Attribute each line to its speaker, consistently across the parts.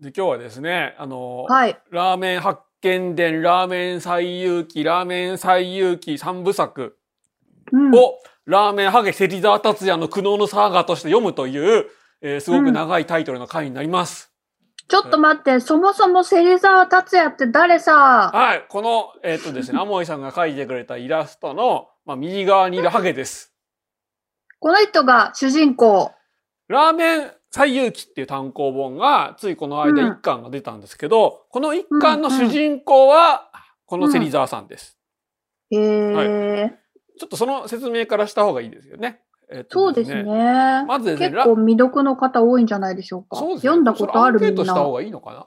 Speaker 1: で今日はですね、あの、
Speaker 2: はい。
Speaker 1: ラーメン発見伝、ラーメン最遊記、ラーメン最遊記三部作
Speaker 2: うん、
Speaker 1: を、ラーメンハゲ芹沢達也の苦悩のサーガとして読むという、えーすごく長いタイトルの回になります。
Speaker 2: ちょっと待って、そもそも芹沢達也って誰さ？
Speaker 1: はい、この、えっ、とですね、アモイさんが描いてくれたイラストの、まあ、右側にいるハゲです。
Speaker 2: この人が主人公。
Speaker 1: ラーメン最遊記っていう単行本が、ついこの間
Speaker 2: うん
Speaker 1: 一巻が出たんですけど、この一巻の主人公は、この芹沢さんです。
Speaker 2: へえ、
Speaker 1: ちょっとその説明からした方がいいですよね。えっと
Speaker 2: そうですね。
Speaker 1: まずですね
Speaker 2: 結構未読の方多いんじゃないでしょうか。
Speaker 1: そうですね
Speaker 2: 読んだことある
Speaker 1: それアンケー
Speaker 2: みん
Speaker 1: トした方
Speaker 2: な。
Speaker 1: がいいのかな？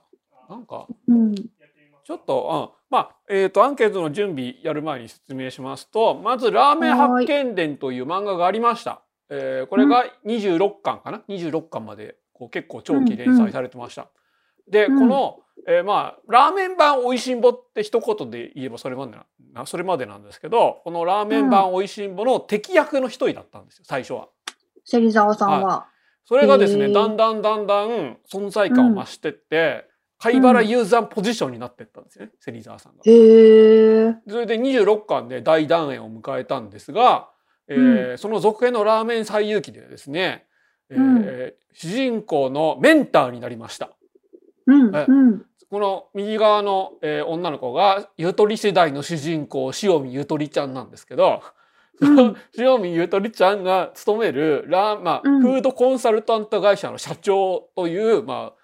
Speaker 1: なんか、
Speaker 2: うん。
Speaker 1: ちょっと、うん。まあ、えっ、と、アンケートの準備やる前に説明しますと、まず、ラーメン発見伝という漫画がありました。えーこれが26巻かな ?26 巻まで、こう結構長期連載されてました。で、
Speaker 2: うん
Speaker 1: この、えーまあ、ラーメン版おいしんぼって一言で言えばそれまでな、なそれまでなんですけど、このラーメン版おいしんぼの敵役の一人だったんですよ、最初は。
Speaker 2: 芹沢さんは。
Speaker 1: それがですね、だんだんだんだん存在感を増してって、貝原雄山ポジションになってったんですね、芹沢さんが。それで26巻で大団円を迎えたんですが、えーその続編のラーメン最遊記ではですね、えー
Speaker 2: うん
Speaker 1: 主人公のメンターになりました。
Speaker 2: うん。
Speaker 1: この右側の、えー女の子がゆとり世代の主人公塩見ゆとりちゃんなんですけど、その 塩見ゆとりちゃんが勤めるラー、まあ
Speaker 2: うん
Speaker 1: フードコンサルタント会社の社長という、まあ、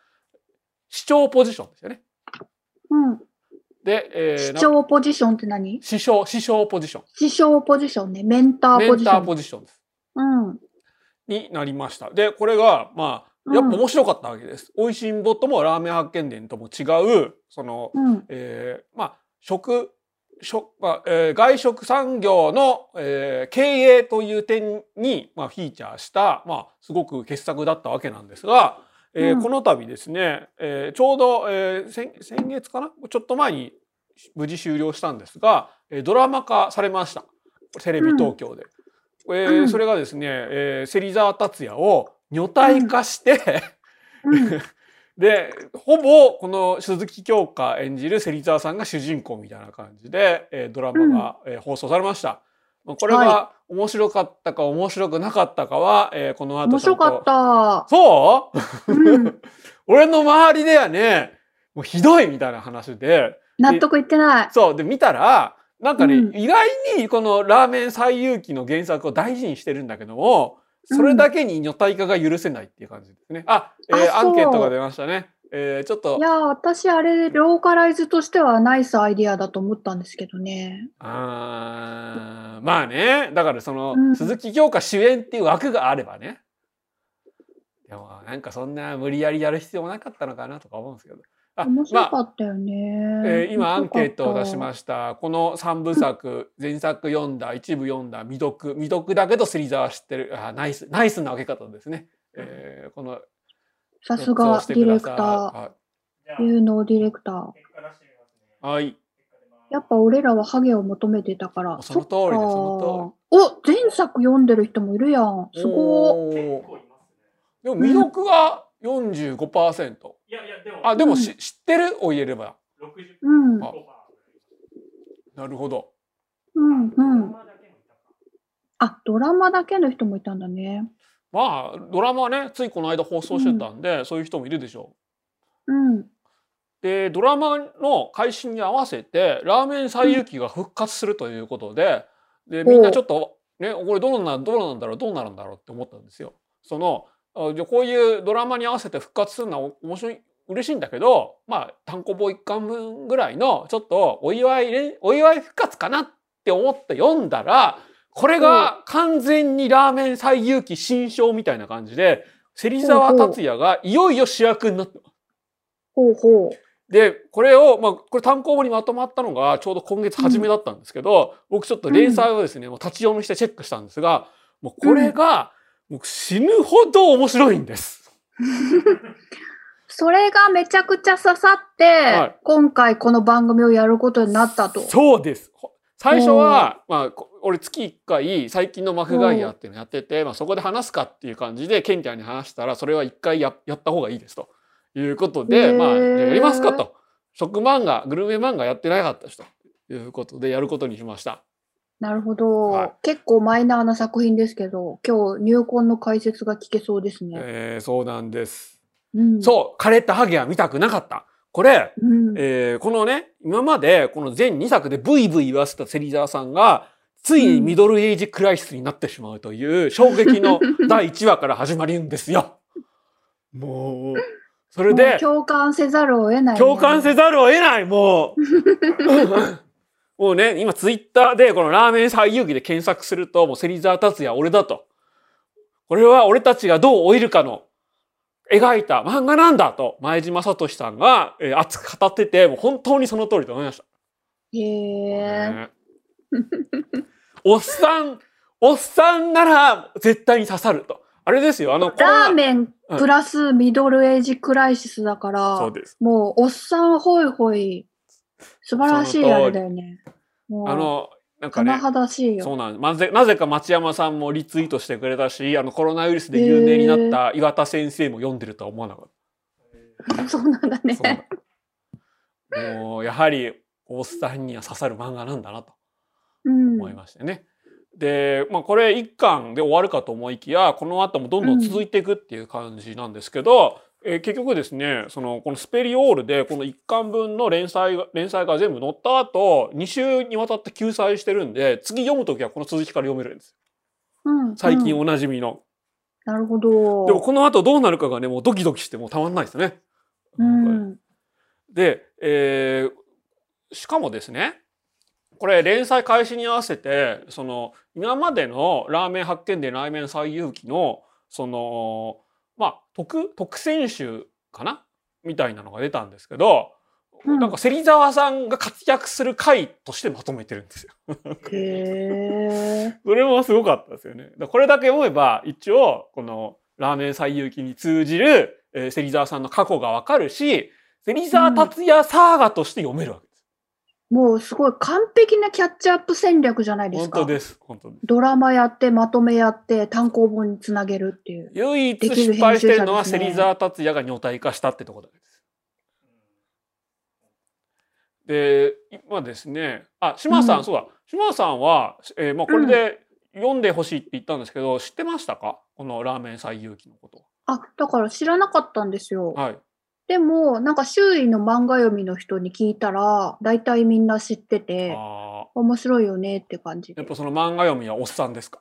Speaker 1: 市長ポジションですよね。
Speaker 2: うん。
Speaker 1: で、えー
Speaker 2: 市長ポジションって何？
Speaker 1: 師匠、師匠ポジション。
Speaker 2: 師匠ポジションね。メンター
Speaker 1: メンター
Speaker 2: ポジション。
Speaker 1: ポジションです。
Speaker 2: うん。
Speaker 1: になりました。で、これが、まあ、やっぱ面白かったわけです。美味しんぼともラーメン発見伝とも違う、その、
Speaker 2: うん。
Speaker 1: えーまあ、食、食、まあえー外食産業の、えー経営という点に、まあ、フィーチャーした、まあ、すごく傑作だったわけなんですが、えー
Speaker 2: うん
Speaker 1: この度ですね、えーちょうど、えー先先月かな？ちょっと前に無事終了したんですが、えードラマ化されました。テレビ東京で。えー
Speaker 2: うん
Speaker 1: それがですね、えー芹沢達也を女体化して、
Speaker 2: うん。
Speaker 1: で、ほぼこの鈴木京香演じる芹沢さんが主人公みたいな感じで、えードラマが、えー放送されました。まあこれが
Speaker 2: は
Speaker 1: 面白かったか面白くなかったかは、えーこの後
Speaker 2: 面白かっ。た。
Speaker 1: そう？
Speaker 2: うん。
Speaker 1: 俺の周りではね、もうひどいみたいな話で、
Speaker 2: 納得いってない。
Speaker 1: そう、で見たら、なんかね、
Speaker 2: うん
Speaker 1: 意外にこのラーメン最遊記の原作を大事にしてるんだけども、それだけに女体化が許せないっていう感じですね。あ、えーアンケートが出ましたね。えーちょっと
Speaker 2: い、やー、私あれ、ローカライズとしてはナイスアイディアだと思ったんですけどね。
Speaker 1: あーまあね、だからその、
Speaker 2: うん
Speaker 1: 鈴木京香主演っていう枠があればね。でもなんかそんな無理やりやる必要もなかったのかなとか思うんですけど。あ
Speaker 2: 面白か
Speaker 1: まあ
Speaker 2: ったよね。
Speaker 1: えー今アンケートを出しま
Speaker 2: し
Speaker 1: した。この3部作、前作読んだ、一部読んだ、未読、未読だけど芹沢知ってる、あナイス、ナイスな分け方ですね。えーこの
Speaker 2: た。さす
Speaker 1: 4つ
Speaker 2: がディレクタ
Speaker 1: は
Speaker 2: ー、有能ディレクター。
Speaker 1: いはい。
Speaker 2: やっぱ俺らはハゲを求めてたから。
Speaker 1: その通り
Speaker 2: お、前作読んでる人もいるやん。すご
Speaker 1: でも未読が45%。
Speaker 3: いやいや、でも、
Speaker 1: あ、でもし、
Speaker 2: う
Speaker 1: 知ってる？を言えれば。
Speaker 3: 60%
Speaker 2: うん。
Speaker 1: あなるほど。
Speaker 2: うん、うん。あ、ドラマだけの人もいたんだね。
Speaker 1: まあ、ドラマはね、ついこの間放送してたんで、そういう人もいるでしょ
Speaker 2: うん。
Speaker 1: う。で、ドラマの開始に合わせて、ラーメン最遊記が復活するということで、で、みんなちょっと、ね、これどうなんどうなんだろう、どうなるんだろうって思ったんですよ。その、こういうドラマに合わせて復活するのは面白い、嬉しいんだけど、まあ、単行本一巻分ぐらいの、ちょっとお祝いお祝い復活かなって思って読んだら、これが完全にラーメン最遊記新章みたいな感じで、芹沢達也がいよいよ主役になってます
Speaker 2: ほうほう。
Speaker 1: で、これを、まあ、これ単行本にまとまったのがちょうど今月初めだったんですけど、僕ちょっと連載をですね、もう立ち読みしてチェックしたんですが、もうこれが、もう死ぬほど面白いんです。
Speaker 2: それがめちゃくちゃ刺さって、
Speaker 1: はい
Speaker 2: 今回この番組をやることになったと。
Speaker 1: そうです。ほ最初は、まあ、こ俺月1回最近のマフガイアっていうのやってて、まあ、そこで話すかっていう感じでケンちゃんに話したらそれは1回ややった方がいいですということで、まあやりますかと。食漫画、グルメ漫画やってなかった人ということでやることにしました。
Speaker 2: なるほど、
Speaker 1: はい
Speaker 2: 結構マイナーな作品ですけど、今日入魂の解説が聞けそうですね。
Speaker 1: えーそうなんです。
Speaker 2: うん、
Speaker 1: そう、枯れたハゲは見たくなかった。これ、
Speaker 2: う。うん。
Speaker 1: えーこのね、今までこの全2作でブイブイ言わせた芹沢さんが、ついにミドルエイジクライシスになってしまうという衝撃の 第1話から始まるんですよ。もう、それで、
Speaker 2: 共感せざるを得ない、
Speaker 1: 共感せざるを得ない、もう。もうね、今ツイッターでこのラーメン最遊記で検索すると、もう芹沢達也俺だと。これは俺たちがどう老いるかの描いた漫画なんだと、前島聡さんが、えー熱く語ってて、もう本当にその通りと思いました。
Speaker 2: へえ。
Speaker 1: ねおっさん、おっさんなら絶対に刺さると。あれですよ、あの、
Speaker 2: ラーメンプラスミドルエイジクライシスだから、
Speaker 1: そうです。
Speaker 2: もうおっさんホイホイ、素晴らしいあれだよね。
Speaker 1: あの、なんかね
Speaker 2: 甚、だしいよ。
Speaker 1: そうなん。なぜ、なぜか町山さんもリツイートしてくれたし、あの、コロナウイルスで有名になった岩田先生も読んでるとは思わなかっ
Speaker 2: そうなんだ
Speaker 1: た。そう
Speaker 2: ね。
Speaker 1: なんだもう、やはり、おっさんには刺さる漫画なんだなと
Speaker 2: うん。
Speaker 1: 思いましたね。で、まあ、これ一巻で終わるかと思いきや、この後もどんどん続いていくっていう感じなんですけど、えー結局ですね、その、このスペリオールで、この一巻分の連載が、連載が全部載った後、2週にわたって救済してるんで、次読むときはこの続きから読めるんですよ。
Speaker 2: うん、
Speaker 1: 最近
Speaker 2: うん
Speaker 1: おなじみの。
Speaker 2: なるほど。
Speaker 1: でもこの後どうなるかがね、もうドキドキしてもうたまんないですね。
Speaker 2: うん。
Speaker 1: で、えーしかもですね、これ連載開始に合わせて、その、今までのラーメン発見でラーメン最遊記の、その、まあ、特、特選集かな？みたいなのが出たんですけど、
Speaker 2: うん
Speaker 1: なんか芹沢さんが活躍する回としてまとめてるんですよ。
Speaker 2: へえ。
Speaker 1: それもすごかったですよね。これだけ読めば、一応、このラーメン最遊記に通じる、えー、芹沢さんの過去がわかるし、芹沢達也サーガとして読めるわけ。
Speaker 2: もうすごい完璧なキャッチアップ戦略じゃないですか。
Speaker 1: 本当です。本当です。
Speaker 2: ドラマやって、まとめやって、単行本につなげるっていう。
Speaker 1: 唯一失敗してるのは芹沢達也が女体化したってところです。で、今ですね、あ、島さん、
Speaker 2: うん
Speaker 1: そうだ、島さんは、えーまあ、これで読んでほしいって言ったんですけど、知ってましたか？このラーメン最遊記のこと
Speaker 2: あ、だから知らなかったんですよ。
Speaker 1: は。はい。
Speaker 2: でも、なんか周囲の漫画読みの人に聞いたら、大体みんな知ってて、
Speaker 1: あ
Speaker 2: 面白いよねって感じ
Speaker 1: やっ。ぱその漫画読みはおっさんですか？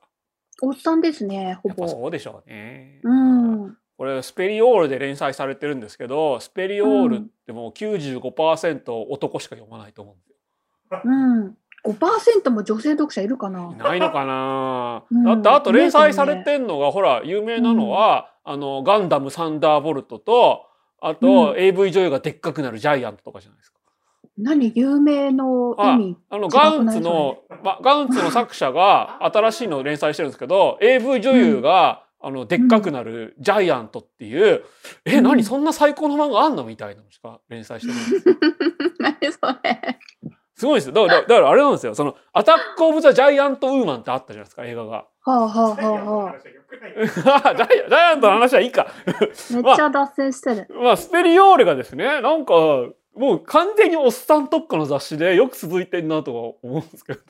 Speaker 2: おっさんですね、ほ
Speaker 1: やっぱ
Speaker 2: ぼ。
Speaker 1: そうでしょうね。
Speaker 2: うん。
Speaker 1: これスペリオールで連載されてるんですけどスペリオールってもう95%男しか読まないと思うんですよ。
Speaker 2: うん。5%も女性読者いるかな？い
Speaker 1: ないのかな、
Speaker 2: うん
Speaker 1: だってあと連載さ
Speaker 2: ね
Speaker 1: れてんのがほら有名なのは、あのガンダムサンダーボルトとあと、
Speaker 2: うん。
Speaker 1: AV 女優がでっかくなるジャイアントとかじゃないですか。
Speaker 2: 何？有名の意味？
Speaker 1: あのガンツの、ま、ガンツの作者が新しいのを連載してるんですけど AV 女優が、あのでっかくなるジャイアントっていう、え
Speaker 2: うん。
Speaker 1: 何？そんな最高の漫画あんの？みたいなのしか連載してるんですよ。
Speaker 2: 何それ？
Speaker 1: すごいですよ。だから、だからあれなんですよ。その、アタック・オブ・ザ・ジャイアント・ウーマンってあったじゃないですか、映画が。
Speaker 2: はあはあはあはあ。
Speaker 1: ジャイアントの話はいいか。
Speaker 2: めっちゃ脱線してる。
Speaker 1: まあ、スペリオーレがですね、なんか、もう完全におっさん特化の雑誌でよく続いてんなとは思うんですけど。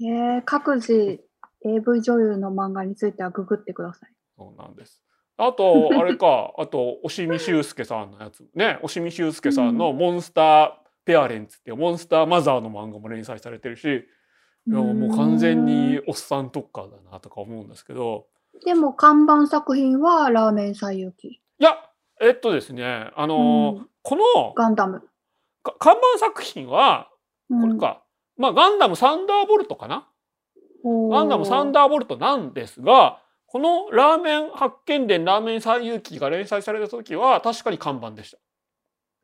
Speaker 2: えー、各自 AV 女優の漫画についてはググってください。
Speaker 1: そうなんです。あと、あれか、あと、押見修介さんのやつ。ね、押見修介さんのモンスターペアレンツってモンスターマザーの漫画も連載されてるし、いやもう完全におっさん特化だなとか思うんですけど、
Speaker 2: でも看板作品はラーメン最遊記。
Speaker 1: いや、えっとですね、あのー
Speaker 2: うん。
Speaker 1: この
Speaker 2: ガンダム。
Speaker 1: か看板作品は、
Speaker 2: うん。
Speaker 1: これか、まあガンダムサンダーボルトかな？ガンダムサン
Speaker 2: ダ
Speaker 1: ダーボルトなんですが、このラーメン発見伝ラーメン最遊記が連載された時は確かに看板でした。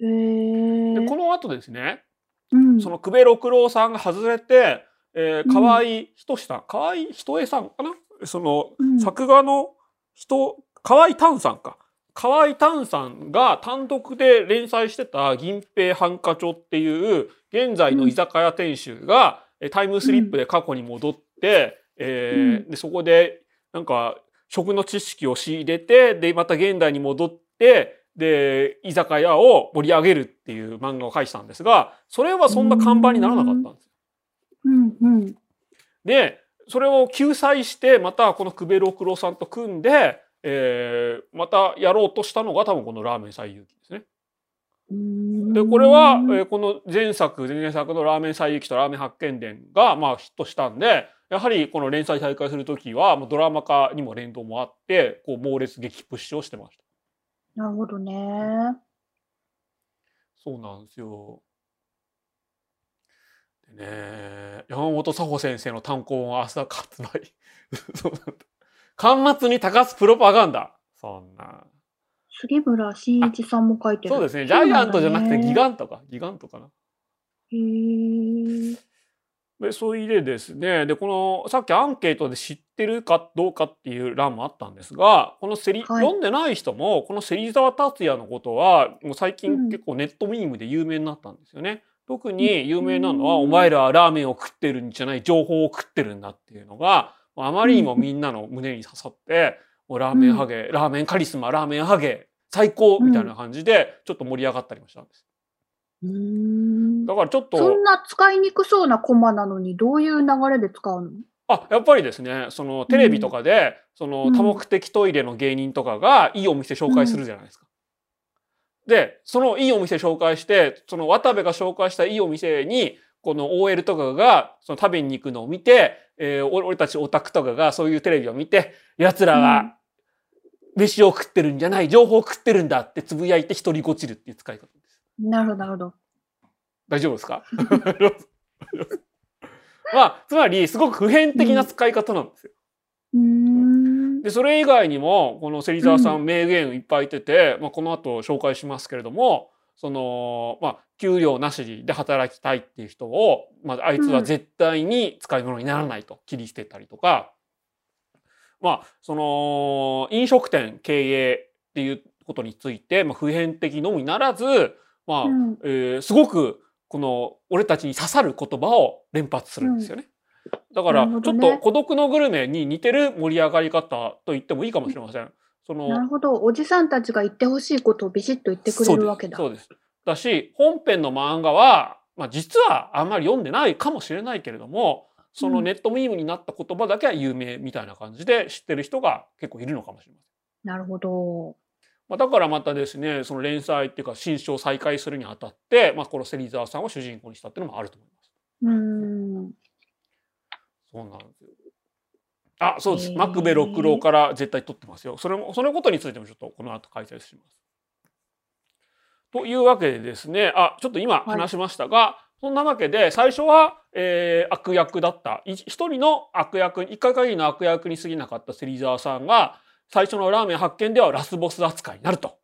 Speaker 2: へー
Speaker 1: で、この後ですね、
Speaker 2: うん。
Speaker 1: その久米六郎さんが外れて、えー、河合仁さん、河合仁恵さんかな？その、
Speaker 2: うん。
Speaker 1: 作画の人、河合丹さんか。河合丹さんが単独で連載してた銀平繁華町っていう現在の居酒屋店主が、えタイムスリップで過去に戻って、えーでそこでなんか食の知識を仕入れてでまた現代に戻って、で、居酒屋を盛り上げるっていう漫画を描いてたんですが、それはそんな看板にならなかったんです。
Speaker 2: うんうん。
Speaker 1: で、それを救済して、またこのクベロクロさんと組んで、えーまたやろうとしたのが多分このラーメン最遊記ですね。で、これは、えーこの前作、前々作のラーメン最遊記とラーメン発見伝が、まあヒットしたんで、やはりこの連載再開するときは、もうドラマ化にも連動もあって、こう猛烈激プッシュをしてました。
Speaker 2: なるほどね。
Speaker 1: そうなんですよ。でね、山本佐穂先生の単行本は明日発売。そうなんだ。巻末に高すプロパガンダ。そんな。
Speaker 2: 杉村真一さんも書いてる。
Speaker 1: そうですね。ジャイアントじゃなくてギ
Speaker 2: ン
Speaker 1: ガントか。ギガントかな。
Speaker 2: へー
Speaker 1: で、そういうでですね。で、この、さっきアンケートで知ってるかどうかっていう欄もあったんですが、このセリ、
Speaker 2: はい
Speaker 1: 読んでない人も、この芹沢達也のことは、もう最
Speaker 2: うん
Speaker 1: 近結構ネットミームで有名になったんですよね。特に有名なのは、
Speaker 2: うん
Speaker 1: お前らはラーメンを食ってるんじゃない、情報を食ってるんだっていうのが、あまりにもみんなの胸に刺さって、もうラーメンハゲ、ラーメンカリスマ、ラーメンハゲ、最高みたいな感じで、ちょっと盛り上がったりもしたんです。
Speaker 2: うーん
Speaker 1: だからちょっと、
Speaker 2: そんな使いにくそうなコマなのにどういう流れで使うの？
Speaker 1: あ、やっぱりですね、そのテレビとかで、その
Speaker 2: うん
Speaker 1: 多目的トイレの芸人とかがいいお店紹介するじゃないですか。で、そのいいお店紹介して、その渡部が紹介したいいお店に、この OL とかがその食べに行くのを見て、えー俺俺たちオタクとかがそういうテレビを見て、奴らは飯を食ってるんじゃない、情報を食ってるんだってつぶやいて独りごちるっていう使い方です。
Speaker 2: なるほど、なるほど。
Speaker 1: 大丈夫ですか？まあ、つまり、すごく普遍的な使い方なんですよ。
Speaker 2: うーん。
Speaker 1: で、それ以外にも、この芹沢さん名言いっぱい言ってて、まあ、この後紹介しますけれども、その、まあ、給料なしで働きたいっていう人を、まあ、あいつは絶対に使い物にならないと切り捨てたりとか、まあ、その、飲食店経営っていうことについて、まあ、普遍的のみならず、まあ、
Speaker 2: うん
Speaker 1: えーすごく、この、俺たちに刺さる言葉を連発するんですよね。だから、ちょっと孤独のグルメに似てる盛り上がり方と言ってもいいかもしれません。その、
Speaker 2: なるほど。おじさんたちが言ってほしいことをビシッと言ってくれるわけだ。
Speaker 1: そうです。そうです。だし、本編の漫画は、まあ実はあんまり読んでないかもしれないけれども、その
Speaker 2: うん
Speaker 1: ネットミームになった言葉だけは有名みたいな感じで知ってる人が結構いるのかもしれません。
Speaker 2: なるほど。
Speaker 1: まあ、だからまたですね、その連載っていうか新書を再開するにあたって、まあこの芹沢さんを主人公にしたっていうのもあると思います。
Speaker 2: うーん。
Speaker 1: そうなんですよ。あ、そうです。
Speaker 2: へー
Speaker 1: マクベ六郎から絶対取ってますよ。それも、そのことについてもちょっとこの後解説します。というわけでですね、あ、ちょっと今話しましたが、そんなわけで最初は、えー悪役だった。い一人の悪役、一回限りの悪役に過ぎなかった芹沢さんが、最初のラーメン発見ではラスボス扱いになると。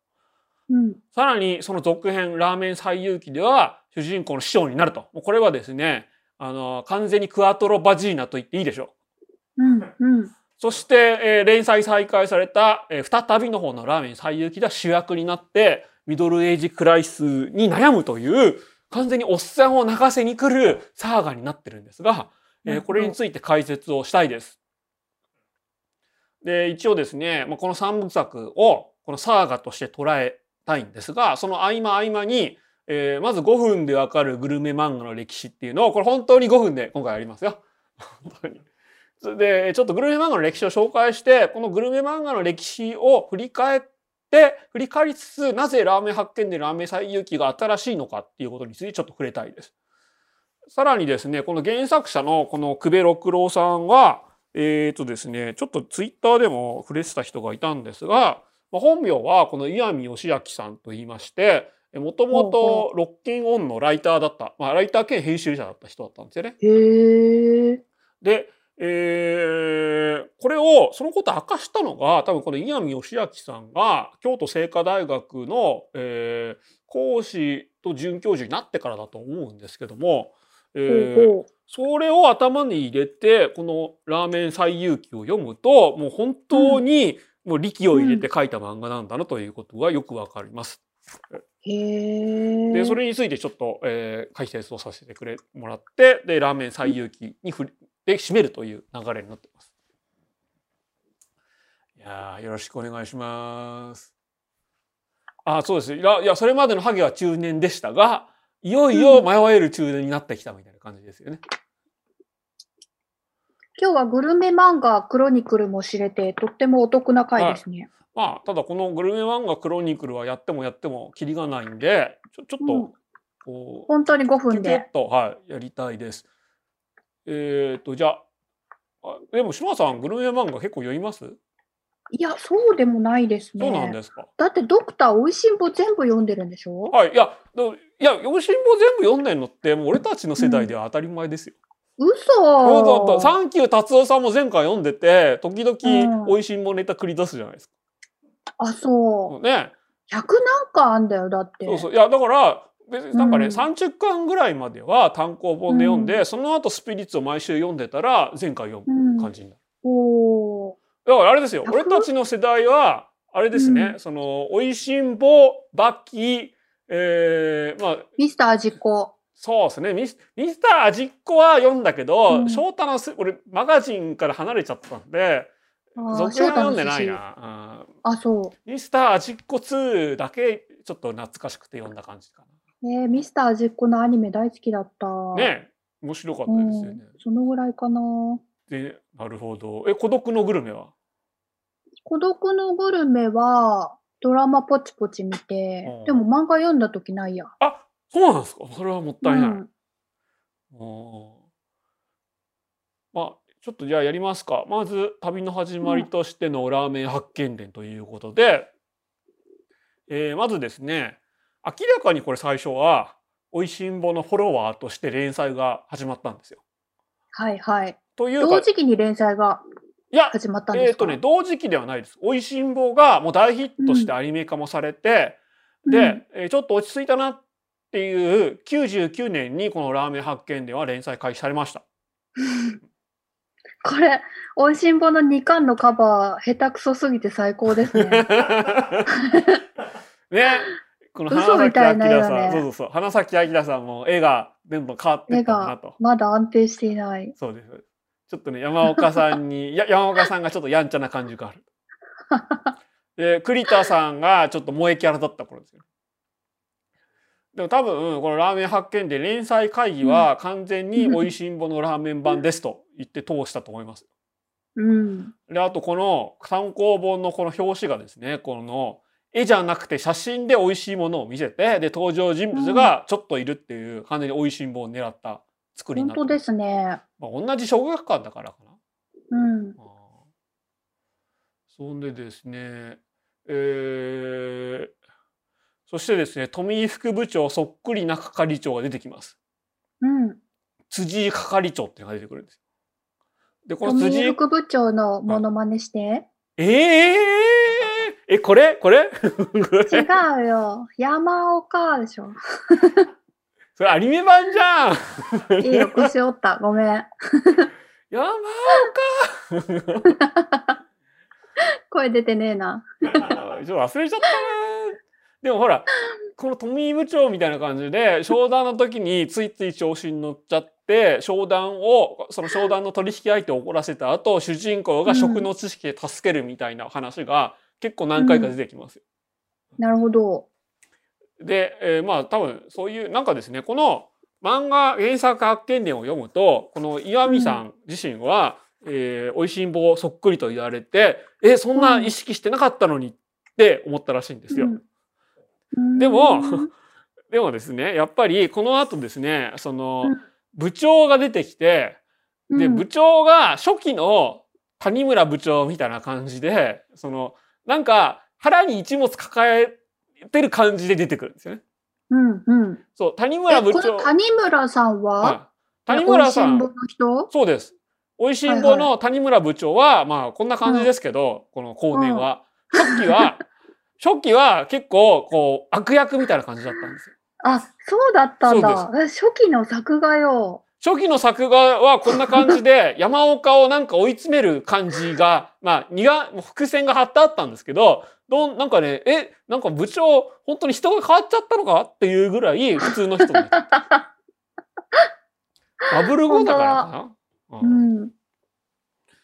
Speaker 2: うん。
Speaker 1: さらにその続編ラーメン最遊記では主人公の師匠になると。もうこれはですね、あの、完全にクアトロバジーナと言っていいでしょう。
Speaker 2: うん。うん。
Speaker 1: そして、えー連載再開された、えー再びの方のラーメン最遊記では主役になって、ミドルエイジクライスに悩むという、完全におっさんを泣かせに来るサーガになってるんですが、えーこれについて解説をしたいです。で、一応ですね、まあ、この三部作をこのサーガとして捉えたいんですが、その合間合間に、えーまず5分でわかるグルメ漫画の歴史っていうのを、これ本当に5分で今回やりますよ。本当に。それで、ちょっとグルメ漫画の歴史を紹介して、このグルメ漫画の歴史を振り返って、振り返りつつ、なぜラーメン発見でラーメン最遊記が新しいのかっていうことについてちょっと触れたいです。さらにですね、この原作者のこの久米六郎さんは、えっ、とですね、ちょっとツイッターでも触れてた人がいたんですが、まあ、本名はこの岩見義明さんと言いまして、もともとロッキンオンのライターだった、まあ、ライター兼編集者だった人だったんですよね。
Speaker 2: へえ。
Speaker 1: で、えーこれを、そのことを明かしたのが、多分この稲見義明さんが、京都精華大学の、えー講師と准教授になってからだと思うんですけども、えー。それを頭に入れて、このラーメン最遊記を読むと、もう本当にもう力を入れて書いた漫画なんだなということがよくわかります。で、それについてちょっと、えー解説をさせてくれ、もらって、で、ラーメン最遊記にふり、で、締めるという流れになってます。いやーよろしくお願いします。あそうですいやいやそれまでのハゲは中年でしたがいよいよ迷える中年になってきたみたいな感じですよね。
Speaker 2: 今日はグルメ漫画クロニクルも知れて、とってもお得な回ですね。
Speaker 1: まあただこのグルメ漫画クロニクルはやってもやってもキリがないんでちょちょっと、
Speaker 2: うん
Speaker 1: こう
Speaker 2: 本当に5
Speaker 1: キュ
Speaker 2: 分で
Speaker 1: キュッ。と、はい、やりたいです。えっ、とじゃああでも島さんグルメ漫画結構読みます、
Speaker 2: いや、そうでもないですね。
Speaker 1: そうなんですか。
Speaker 2: だってドクターおいしんぼ全部読んでるんでしょ？
Speaker 1: はいいやどいや「よしんぼ」全部読んでんのってもう俺たちの世代では当たり前ですよ。
Speaker 2: 嘘。
Speaker 1: そうそうそう。サンキュー達夫さんも前回読んでて時
Speaker 2: うん。
Speaker 1: 々おいしんぼネタ繰り出すじゃないですか。
Speaker 2: あ、そう。
Speaker 1: ね。
Speaker 2: 100なんかあんだよ、だって。
Speaker 1: そうそう。いやだから別になんかね、
Speaker 2: うん
Speaker 1: 30巻ぐらいまでは単行本で読んで、
Speaker 2: う
Speaker 1: その後スピリッツを毎週読んでたら前回読む感じになる。
Speaker 2: おー。
Speaker 1: だからあれですよ。
Speaker 2: 100
Speaker 1: 俺たちの世代はあれですね、
Speaker 2: う
Speaker 1: そのおいしんぼバッキーえー、まあ
Speaker 2: ミスター実行。
Speaker 1: そうですね。ミスミスター味っ子は読んだけど、
Speaker 2: うん。
Speaker 1: 翔太のす俺マガジンから離れちゃったんで続編は読んでないな、
Speaker 2: あ、そ
Speaker 1: う。ん。ミスター味っ子2だけちょっと懐かしくて読んだ感じか
Speaker 2: う。えー、ミスター実行のアニメ大好きだった。
Speaker 1: なね面白かった
Speaker 2: う
Speaker 1: ですよね。
Speaker 2: ん、、そのぐらいかな。
Speaker 1: でなるほど。え孤独のグルメは？
Speaker 2: 孤独のグルメはドラマポチポチ見て
Speaker 1: うん、
Speaker 2: でも漫画読んだ時ないや。
Speaker 1: あそうなんですか？それはもったいない、
Speaker 2: うん
Speaker 1: うんまあちょっとじゃあやりますかまず旅の始まりとしてのラーメン発見伝ということで、えーまずですね明らかにこれ最初は「おいしんぼ」のフォロワーとして連載が始まったんですよ。
Speaker 2: はいはい。
Speaker 1: というか
Speaker 2: 同時期に連載が
Speaker 1: いや
Speaker 2: 始まったんですか？
Speaker 1: えっとね同時期ではないです。おいしんぼがもう大ヒットしてアニメ化もされて、で、えーちょっと落ち着いたなっていう99年にこの「ラーメン発見伝」は連載開始されました。
Speaker 2: う んこれ、おいしんぼの2巻のカバー、下手くそすぎて最高ですね。
Speaker 1: ねこの
Speaker 2: 嘘みたいな絵だね
Speaker 1: そうそうそう花咲明さんも絵がどんどん変わってっ
Speaker 2: 絵
Speaker 1: たな
Speaker 2: が
Speaker 1: と
Speaker 2: まだ安定していない。
Speaker 1: そうですちょっとね山岡さんに や山岡さんがちょっとやんちゃな感じがあるで栗田さんがちょっと萌えキャラだった頃ですよでも多分このラーメン発見で連載会議は完全に「おいしんぼのラーメン版です」と言って通したと思います。
Speaker 2: うん。
Speaker 1: であとこの単行本のこの表紙がですねこの絵じゃなくて写真で美味しいものを見せてで登場人物がちょっといるっていう完全に美味しいものを狙った作りになってる
Speaker 2: 本当ですね。
Speaker 1: まあ、同じ小学館だからかな。
Speaker 2: うん。
Speaker 1: あーそんでですねえーそしてですね富井副部長そっくりな係長が出てきます。
Speaker 2: うん。
Speaker 1: 辻井係長っていうのが出てくるんですよ。でこの
Speaker 2: 富
Speaker 1: 辻井
Speaker 2: 井副部長のモノマネして。
Speaker 1: えー、えこれ？これ？これ？
Speaker 2: 違うよ。山岡でしょ。
Speaker 1: それアニメ版じゃん
Speaker 2: いいよ、腰折った。ごめん。
Speaker 1: 山
Speaker 2: 声出てねえな。
Speaker 1: 岡ちょっと忘れちゃったなでもほらこの富井部長みたいな感じで商談の時についつい調子に乗っちゃって商談をその商談の取引相手を怒らせた後主人公が食の知識で助けるみたいな話が結構何回か出てきますよ。
Speaker 2: なるほど。
Speaker 1: で、えーまあ多分そういうなんかですねこの漫画原作発見伝を読むとこの岩見さん自身は「えー、おいしんぼそっくり」と言われて「えそんな意識してなかったのに」って思ったらしいんですよ。
Speaker 2: うん。
Speaker 1: でも
Speaker 2: うん
Speaker 1: でもですねやっぱりこの後ですねその
Speaker 2: うん。
Speaker 1: 部長が出てきてで
Speaker 2: うん。
Speaker 1: 部長が初期の谷村部長みたいな感じでそのなんか腹に一物抱えてる感じで出てくるんですよね。
Speaker 2: うんうん。
Speaker 1: そう谷
Speaker 2: え、
Speaker 1: 村部長
Speaker 2: 谷村さんは、
Speaker 1: はい谷村さん
Speaker 2: んぼの人？
Speaker 1: そうです。おいしんぼの谷村部長は、まあこんな感じですけど、この後年は。初期は、初期は結構こう悪役みたいな感じだったんですよ。
Speaker 2: あ、そうだったんだ。初期の作画よ。
Speaker 1: 初期の作画はこんな感じで 山岡をなんか追い詰める感じが、まあ、荷が、もう伏線が張ってあったんですけど、どん、なんかね、え、なんか部長、本当に人が変わっちゃったのかっていうぐらい普通の人。バブル後だからかな？
Speaker 2: う
Speaker 1: うん
Speaker 2: ん。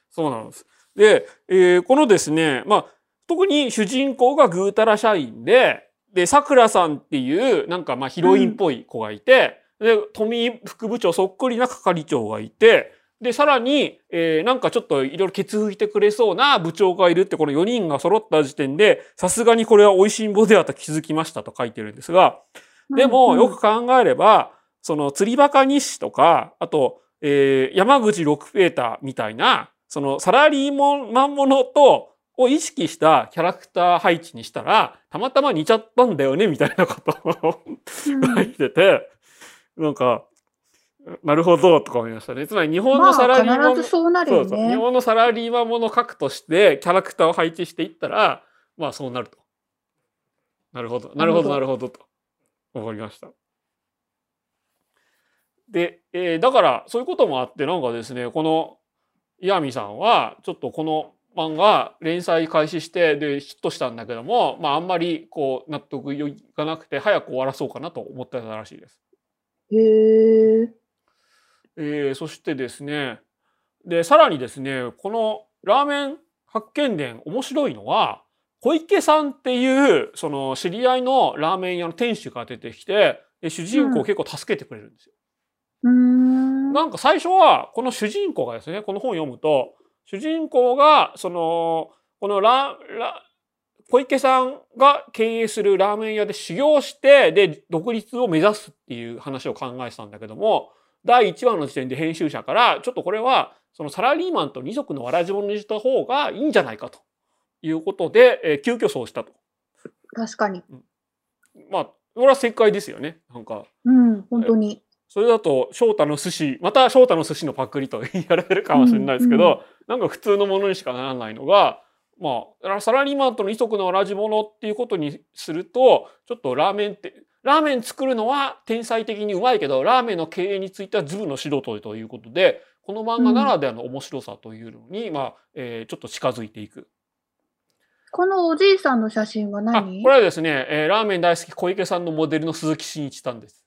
Speaker 1: そうなんです。で、えーこのですね、まあ、特に主人公がぐうたら社員で、で、桜さんっていう、なんかまあヒロインっぽい子がいて、で、富井副部長そっくりな係長がいて、で、さらに、えーなんかちょっといろいろケツ拭いてくれそうな部長がいるって、この4人が揃った時点で、さすがにこれは美味しんぼではと気づきましたと書いてるんですが、でも、よく考えれば、その釣りバカ日誌とか、あと、えー山口六ペーターみたいな、そのサラリーマンものと、を意識したキャラクター配置にしたら、たまたま似ちゃったんだよね、みたいなことを
Speaker 2: うん。
Speaker 1: 書いてて、なんか、なるほど、とか思いましたね。つまり日本
Speaker 2: ま
Speaker 1: のサラリーマ
Speaker 2: あ、
Speaker 1: ン、
Speaker 2: 必ずそうなるよ
Speaker 1: そうそう。日
Speaker 2: ね。
Speaker 1: 本のサラリーマンもの核としてキャラクターを配置していったら、まあそうなると。なるほど。なるほど、な
Speaker 2: なる
Speaker 1: るほど、と思いました。で、えーだからそういうこともあって、なんかですね、この岩見さんは、ちょっとこの漫画連載開始して、で、ヒットしたんだけども、まああんまりこう納得いかなくて、早く終わらそうかなと思ってたらしいです。
Speaker 2: へえ。
Speaker 1: えーそしてですね、で、さらにですね、このラーメン発見伝面白いのは、小池さんっていう、その知り合いのラーメン屋の店主が出てきて、で主人公を結構助けてくれるんですよ。
Speaker 2: うーん。
Speaker 1: なんか最初は、この主人公がですね、この本を読むと、主人公が、その、このラ、ラ、小池さんが経営するラーメン屋で修行して、で、独立を目指すっていう話を考えてたんだけども、第1話の時点で編集者から、ちょっとこれは、そのサラリーマンと二足のわらじ物にした方がいいんじゃないかということで、えー急遽そうしたと。
Speaker 2: 確かに。
Speaker 1: まあ、これは正解ですよね。なんか、
Speaker 2: うん、本当に。
Speaker 1: それだと翔太の寿司また翔太の寿司のパクリと言われるかもしれないですけど、
Speaker 2: うんうん
Speaker 1: なんか普通のものにしかならないのがまあサラリーマンとの二足のわらじ物っていうことにするとちょっとラーメンってラーメン作るのは天才的にうまいけどラーメンの経営についてはズブの素人ということでこの漫画ならではの面白さというのに、まあえーちょっと近づいていく。
Speaker 2: このおじいさんの写真は
Speaker 1: あ
Speaker 2: 何
Speaker 1: これはですね、えーラーメン大好き小池さんのモデルの鈴木真一さんです。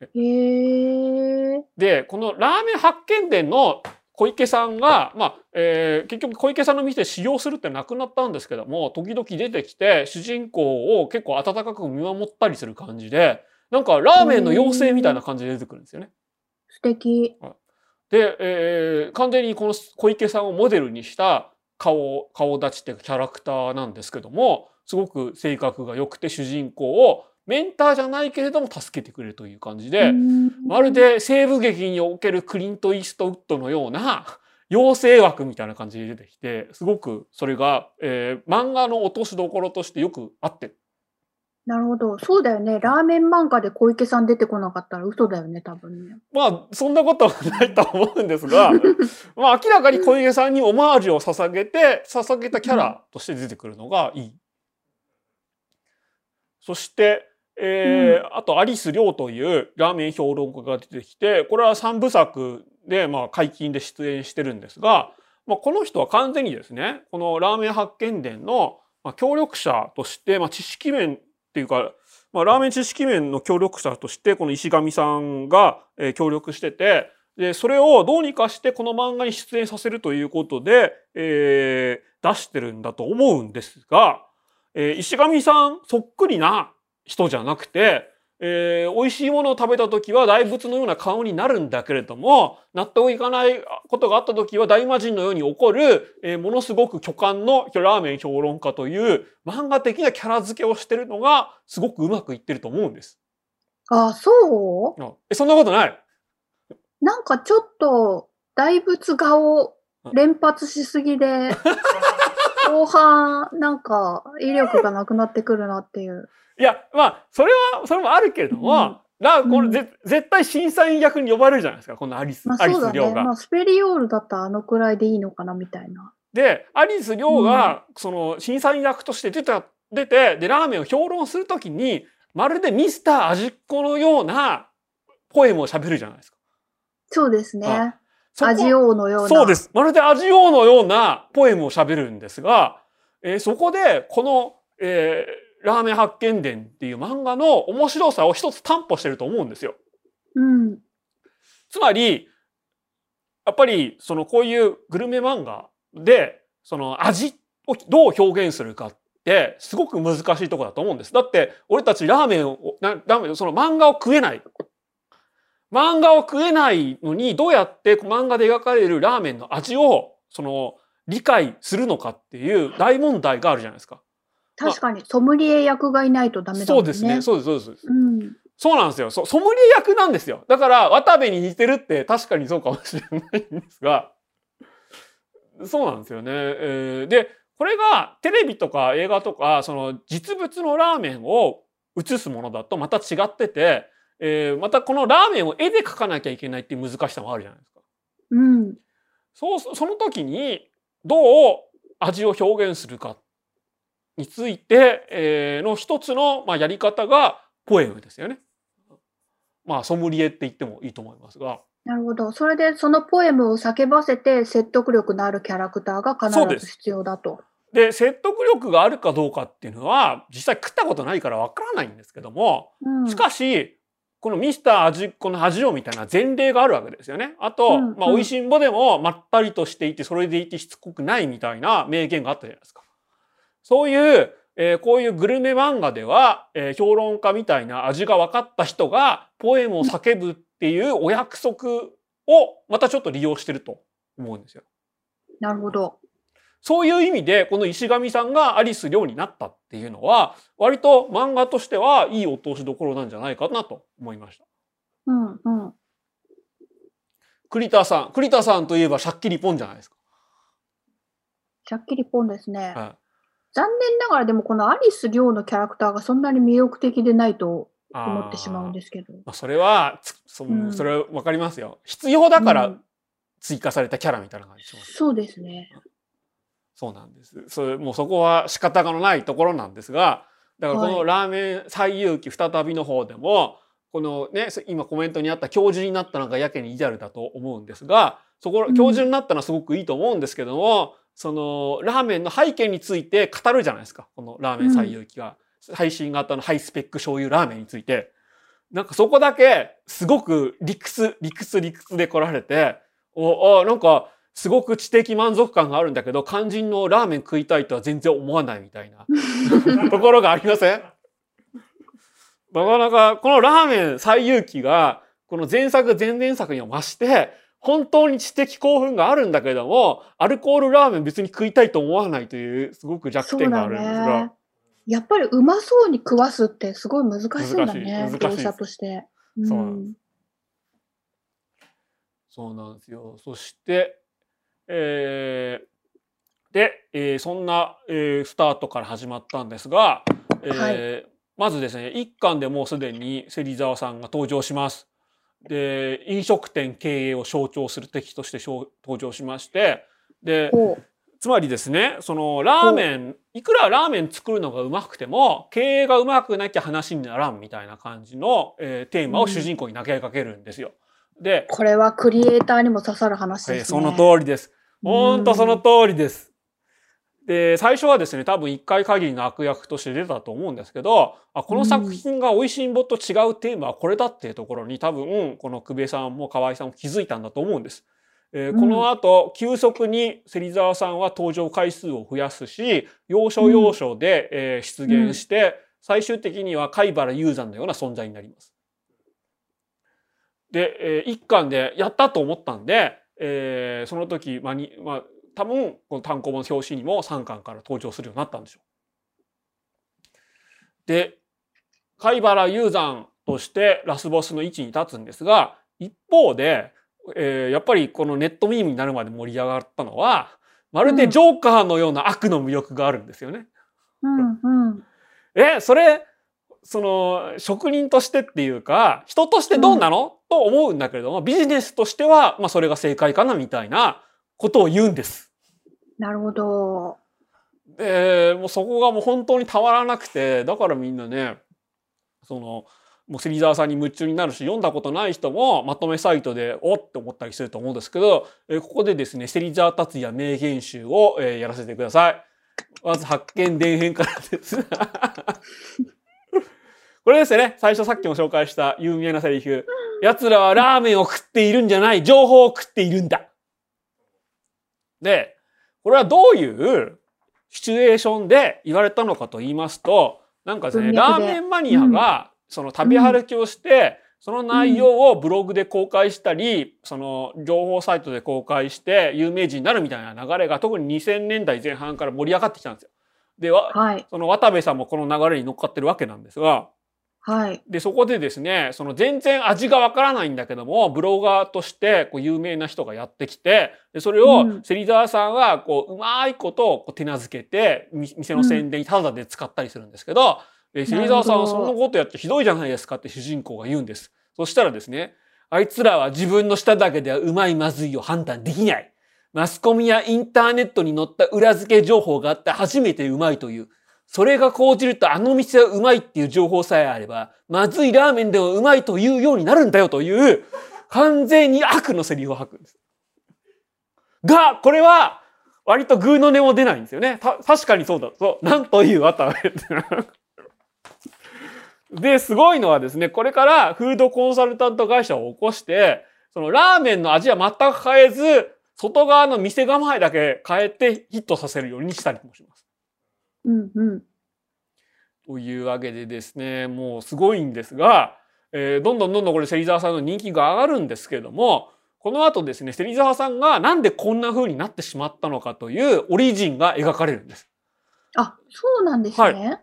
Speaker 2: へえ。
Speaker 1: で、このラーメン発見伝の小池さんが、まあ、えー結局小池さんの店で使用するってなくなったんですけども、時々出てきて、主人公を結構温かく見守ったりする感じで、なんかラーメンの妖精みたいな感じで出てくるんですよね。
Speaker 2: 素敵。
Speaker 1: で、えー完全にこの小池さんをモデルにした顔、顔立ちっていうかキャラクターなんですけども、すごく性格が良くて主人公をメンターじゃないけれども助けてくれるという感じで、まるで西部劇におけるクリント・イーストウッドのような妖精枠みたいな感じで出てきて、すごくそれが、えー漫画の落としどころとしてよく合ってる。
Speaker 2: なるほど。そうだよね。ラーメン漫画で小池さん出てこなかったら嘘だよね、多分ね。
Speaker 1: まあ、そんなことはないとは思うんですが、まあ明らかに小池さんにオマージュを捧げて、捧げたキャラとして出てくるのがいい。そして、えーあとアリス亮というラーメン評論家が出てきて、これは3部作で、まあ、解禁で出演してるんですが、まあ、この人は完全にですね、このラーメン発見伝の、まあ、協力者として、まあ、知識面っていうか、まあ、ラーメン知識面の協力者として、この石上さんが、えー協力してて、で、それをどうにかしてこの漫画に出演させるということで、えー出してるんだと思うんですが、えー石上さんそっくりな人じゃなくて、えー美味しいものを食べた時は大仏のような顔になるんだけれども、納得いかないことがあった時は大魔神のように怒る、えーものすごく巨漢のラーメン評論家という漫画的なキャラ付けをしてるのがすごくうまくいってると思うんです。
Speaker 2: あ、そう？
Speaker 1: あえ、そんなことない？
Speaker 2: なんかちょっと大仏画を連発しすぎで、後半なんか威力がなくなってくるなっていう。
Speaker 1: いや、まあ、それは、それもあるけれども、
Speaker 2: うん
Speaker 1: ラこれ、
Speaker 2: うん
Speaker 1: ぜ絶対審査員役に呼ばれるじゃないですか、このアリス、
Speaker 2: まあ
Speaker 1: アリ。ス亮が。
Speaker 2: まあスペリオールだったらあのくらいでいいのかなみたいな。
Speaker 1: で、アリス亮が、その、審査員役として出た、出て、で、ラーメンを評論するときに、まるでミスター味っ子のようなポエムを喋るじゃないですか。
Speaker 2: そうですね味王のような。
Speaker 1: そうです。まるで味王のようなポエムを喋るんですが、えーそこで、この、えーラーメン発見伝っていう漫画の面白さを一つ担保してると思うんですよ。
Speaker 2: うん。
Speaker 1: つまり、やっぱり、その、こういうグルメ漫画で、その味をどう表現するかっってすごく難しいとこだと思うんです。だって俺たちラーメンを、なラーメン、その漫画を食えない。漫画を食えないのにどうやって漫画で描かれるラーメンの味をその理解するのかっていう大問題があるじゃないですか。
Speaker 2: 確かに、ソムリエ役がいないとダメだもんね。
Speaker 1: そうですね。そうです、そうです。
Speaker 2: うん。
Speaker 1: そうなんですよ。そソムリエ役なんですよ。だから、渡部に似てるって確かにそうかもしれないんですが、そうなんですよね。えーで、これがテレビとか映画とか、その実物のラーメンを映すものだとまた違ってて、えーまたこのラーメンを絵で描かなきゃいけないっていう難しさもあるじゃないですか。
Speaker 2: うん。
Speaker 1: そう、その時にどう味を表現するかについて、えーの一つの、まあ、やり方がポエムですよね。まあ、ソムリエって言ってもいいと思いますが。
Speaker 2: なるほど。それでそのポエムを叫ばせて説得力のあるキャラクターが必ず必要だと。
Speaker 1: で、説得力があるかどうかっていうのは、実際食ったことないからわからないんですけども、
Speaker 2: うん、
Speaker 1: しかし、このミスター味っ子の味をみたいな前例があるわけですよね。あと、
Speaker 2: うん
Speaker 1: まあ、
Speaker 2: うん
Speaker 1: 美味しんぼでもまったりとしていて、それでいてしつこくないみたいな名言があったじゃないですか。そういう、えーこういうグルメ漫画では、えー評論家みたいな味が分かった人がポエムを叫ぶっていうお約束をまたちょっと利用してると思うんですよ。
Speaker 2: なるほど。
Speaker 1: そういう意味で、この石上さんがアリス寮になったっていうのは、割と漫画としてはいいお通しどころなんじゃないかなと思いました。
Speaker 2: うんうん。
Speaker 1: 栗田さん、栗田さんといえばシャッキリポンじゃないですか。
Speaker 2: しゃっきりポンですね。
Speaker 1: はい
Speaker 2: 残念ながらでもこのアリス亮のキャラクターがそんなに魅力的でないと思ってしまうんですけど。
Speaker 1: まあ、それは、つそ
Speaker 2: うん
Speaker 1: それはわかりますよ。必要だから
Speaker 2: うん
Speaker 1: 追加されたキャラみたいな感じします。
Speaker 2: そうですね。
Speaker 1: そうなんです。それもうそこは仕方がないところなんですが、だからこの
Speaker 2: はい
Speaker 1: ラーメン最遊記再びの方でも、このね、今コメントにあった教授になったのがやけにイデアルだと思うんですが、そこ、
Speaker 2: うん
Speaker 1: 教授になったのはすごくいいと思うんですけども、そのラーメンの背景について語るじゃないですか。このラーメン最遊記が。配信型のハイスペック醤油ラーメンについて。なんかそこだけすごく理屈、理屈、理屈で来られて、お、あ、なんかすごく知的満足感があるんだけど、肝心のラーメン食いたいとは全然思わないみたいな ところがありません？なかなか、このラーメン最遊記が、この前作、前々作には増して、本当に知的興奮があるんだけども、アルコールラーメン別に食いたいと思わないという、すごく弱点があるんですが。
Speaker 2: ね。やっぱりうまそうに食わすってすごい難しそうだね。
Speaker 1: 難し
Speaker 2: として。
Speaker 1: そうなんですよ。そして、えーで、えーそんな、えースタートから始まったんですが、えー
Speaker 2: は
Speaker 1: まずですね、一巻でもうすでに芹沢さんが登場します。で、飲食店経営を象徴する敵として登場しまして、で。つまりですね、そのラーメン、いくらラーメン作るのがうまくても、経営がうまくなきゃ話にならんみたいな感じの、えーテーマを主人公に投げかけるんですよ。で、
Speaker 2: これはクリエイターにも刺さる話ですね。
Speaker 1: えーその通りです。ほんとその通りです。で、最初はですね、多分一回限りの悪役として出たと思うんですけど、あこの作品が美味しんぼと違うテーマはこれだっていうところに多分、この久米さんも河合さんも気づいたんだと思うんです。えー
Speaker 2: うん
Speaker 1: この後、急速に芹沢さんは登場回数を増やすし、要所要所で、えー出現して、最終的には貝原雄山のような存在になります。で、えー一巻でやったと思ったんで、えーその時、まあにまあ、多分この単行本の表紙にも3巻から登場するようになったんでしょう。で貝原雄山としてラスボスの位置に立つんですが一方で、えーやっぱりこのネットミームになるまで盛り上がったのはまるでジョーカーのような悪の魅力があるんですよね。
Speaker 2: うんうん。
Speaker 1: え、それ、その、職人としてっていうか、人としてどうなの、と思うんだけれども、ビジネスとしては、まあそれが正解かな、みたいなことを言うんです。
Speaker 2: なるほど。
Speaker 1: で、もうそこがもう本当にたまらなくて、だからみんなね、その、もう芹沢さんに夢中になるし、読んだことない人もまとめサイトでおって思ったりすると思うんですけど、えーここでですね、芹沢達也名言集を、えーやらせてください。まず発見伝編からです。これですね、最初さっきも紹介した有名なセリフ。奴らはラーメンを食っているんじゃない、情報を食っているんだ。で、これはどういうシチュエーションで言われたのかと言いますと、なんかですね、ラーメンマニアが、その旅歩きをして、その内容をブログで公開したり、その情報サイトで公開して有名人になるみたいな流れが特に2000年代前半から盛り上がってきたんですよ。で、わ
Speaker 2: はい。
Speaker 1: その渡部さんもこの流れに乗っかってるわけなんですが、
Speaker 2: はい。
Speaker 1: で、そこでですね、その全然味がわからないんだけども、ブロガーとしてこう有名な人がやってきて、でそれを
Speaker 2: うん
Speaker 1: 芹沢さんはこう、うまいことをこう手なずけて、み店の宣伝にタダで使ったりするんですけど、え芹沢さんはそんなことやってひどいじゃないですかって主人公が言うんです。そしたらですね、あいつらは自分の舌だけではうまいまずいを判断できない。マスコミやインターネットに載った裏付け情報があって初めてうまいという。それが講じるとあの店はうまいっていう情報さえあれば、まずいラーメンでもうまいというようになるんだよという、完全に悪のセリフを吐くんです。が、これは、割とグーの音も出ないんですよね。た、確かにそうだ。そう。なんという渡部って。で、すごいのはですね、これからフードコンサルタント会社を起こして、そのラーメンの味は全く変えず、外側の店構えだけ変えてヒットさせるようにしたりもします。
Speaker 2: うんうん。
Speaker 1: というわけでですね、もうすごいんですが、えーどんどんどんどんこれ芹沢さんの人気が上がるんですけれども、この後ですね、芹沢さんがなんでこんな風になってしまったのかというオリジンが描かれるんです。
Speaker 2: あ、そうなんですね。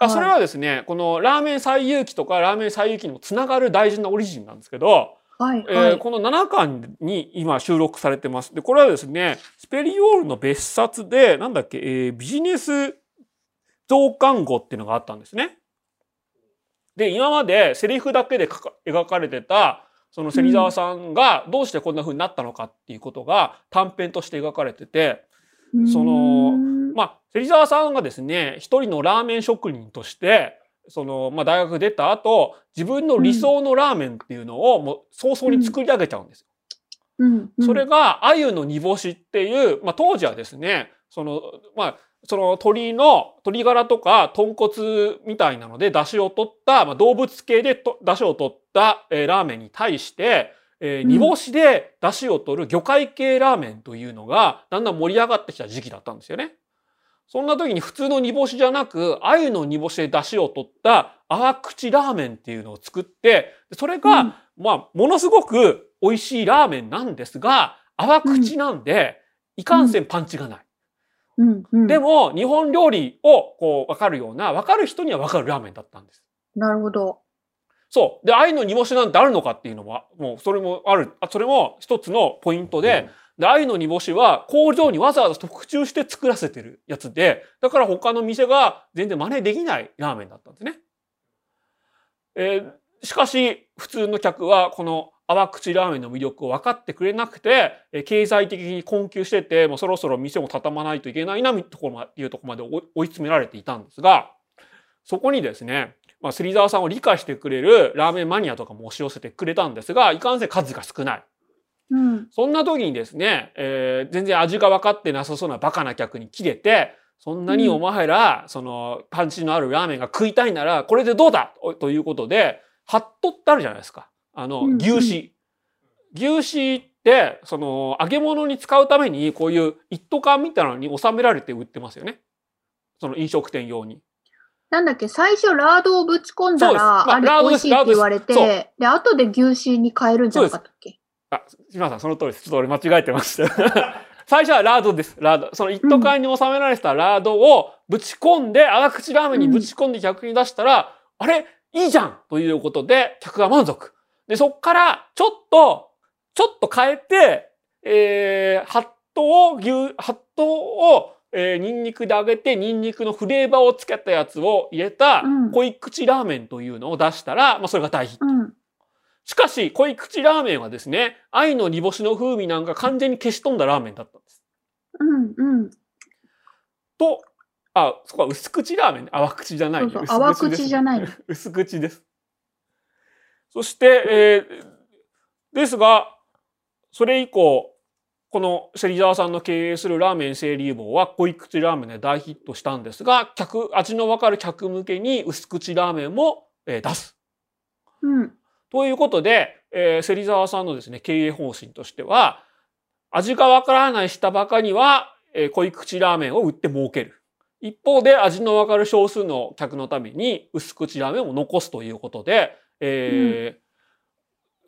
Speaker 1: あそれはですね、このラーメン最遊記とかラーメン最遊記にもつながる大事なオリジンなんですけど、
Speaker 2: はい、
Speaker 1: えー
Speaker 2: はい。
Speaker 1: この7巻に今収録されてます。で、これはですね、スペリオールの別冊で、なんだっけ、えービジネス増刊号っていうのがあったんですね。で、今までセリフだけで描かれてた、その芹沢さんがどうしてこんな風になったのかっていうことが短編として描かれてて、そのまあ、芹沢さんがですね、一人のラーメン職人として、その、まあ、大学出た後、自分の理想のラーメンっていうのをもう早々に作り上げちゃうんですよ。それが、鮎の煮干しっていう、まあ、当時はですね、その、まあ、その鶏の、鶏ガラとか豚骨みたいなので出汁を取った、まあ、動物系でと出汁を取った、えーラーメンに対して、えー
Speaker 2: うん
Speaker 1: 煮干しで出汁を取る魚介系ラーメンというのがだんだん盛り上がってきた時期だったんですよね。そんな時に普通の煮干しじゃなく、鮎の煮干しで出汁を取った泡口ラーメンっていうのを作って、それが、
Speaker 2: うん
Speaker 1: まあ、ものすごく美味しいラーメンなんですが、泡口なんで、いかんせんパンチがない。
Speaker 2: うんうん、
Speaker 1: でも、日本料理をこう、わかるような、わかる人にはわかるラーメンだったんです。
Speaker 2: なるほど。
Speaker 1: そう。で、愛の煮干しなんてあるのかっていうのは、もうそれもある。あそれも一つのポイントで、で、愛の煮干しは工場にわざわざ特注して作らせてるやつで、だから他の店が全然真似できないラーメンだったんですね。えーしかし、普通の客はこの泡口ラーメンの魅力を分かってくれなくて、えー経済的に困窮してて、もうそろそろ店を畳まないといけないな、ところま、いうところまで追い詰められていたんですが、そこにですね、まあ、芹沢さんを理解してくれるラーメンマニアとかも押し寄せてくれたんですが、いかんせん数が少ない。
Speaker 2: うん。
Speaker 1: そんな時にですね、えー全然味が分かってなさそうなバカな客に切れて、そんなにお前ら、その、パンチのあるラーメンが食いたいなら、これでどうだ？とということで、ハットってあるじゃないですか。あの
Speaker 2: う、ん
Speaker 1: 牛脂。牛脂って、その、揚げ物に使うために、こういう一斗缶みたいなのに収められて売ってますよね。その飲食店用に。
Speaker 2: なんだっけ、最初ラードをぶち込んだら、
Speaker 1: まあ
Speaker 2: あれ美味しいって言われて、で、後で牛脂に変えるんじゃなかったっけ？
Speaker 1: あ、島さん、その通りです。ちょっと俺間違えてました。最初はラードです。ラード。その一斗缶に収められてたラードをぶち込んで、泡口ラーメンにぶち込んで客に出したら、あれ？いいじゃんということで、客が満足。で、そっから、ちょっと、ちょっと変えて、えー、ハットを、牛、ハットを、えー、ニンニクで揚げて、ニンニクのフレーバーをつけたやつを入れた
Speaker 2: うん、
Speaker 1: 濃い口ラーメンというのを出したら、まあ、それが大ヒット。
Speaker 2: うん。
Speaker 1: しかし、濃い口ラーメンはですね、愛の煮干しの風味なんか完全に消し飛んだラーメンだったんです。
Speaker 2: うん。うん。
Speaker 1: と、あ、そこは薄口ラーメンね。淡口じゃない、
Speaker 2: そうそう淡口じゃない
Speaker 1: 薄口です。そして、えーですが、それ以降、この芹沢さんの経営するラーメン清流坊は濃い口ラーメンで大ヒットしたんですが、客、味のわかる客向けに薄口ラーメンも、えー出す。
Speaker 2: うん。
Speaker 1: ということで、えー、芹沢さんのですね、経営方針としては、味がわからない下バカには、えー濃い口ラーメンを売って儲ける。一方で味のわかる少数の客のために薄口ラーメンを残すということで、えー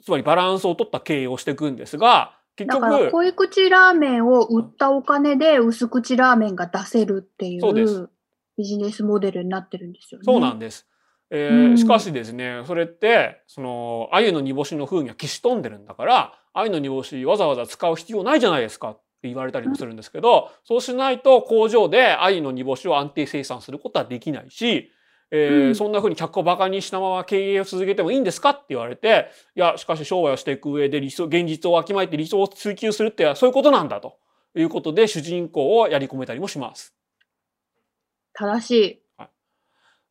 Speaker 1: つまりバランスを取った経営をしていくんですが、結
Speaker 2: だから
Speaker 1: 局、
Speaker 2: 濃い口ラーメンを売ったお金で薄口ラーメンが出せるってい
Speaker 1: そう
Speaker 2: ビジネスモデルになってるんですよね。
Speaker 1: そうなんです。えー
Speaker 2: うん
Speaker 1: しかしですね、それって、その、鮎の煮干しの風味は消し飛んでるんだから、鮎の煮干しわざわざ使う必要ないじゃないですかって言われたりもするんですけど、そうしないと工場で鮎の煮干しを安定生産することはできないし、えー
Speaker 2: うん
Speaker 1: そんな風に客をバカにしたまま経営を続けてもいいんですかって言われて、いや、しかし商売をしていく上で理想、現実をわきまえて理想を追求するってそういうことなんだということで主人公をやり込めたりもします。
Speaker 2: 正しい。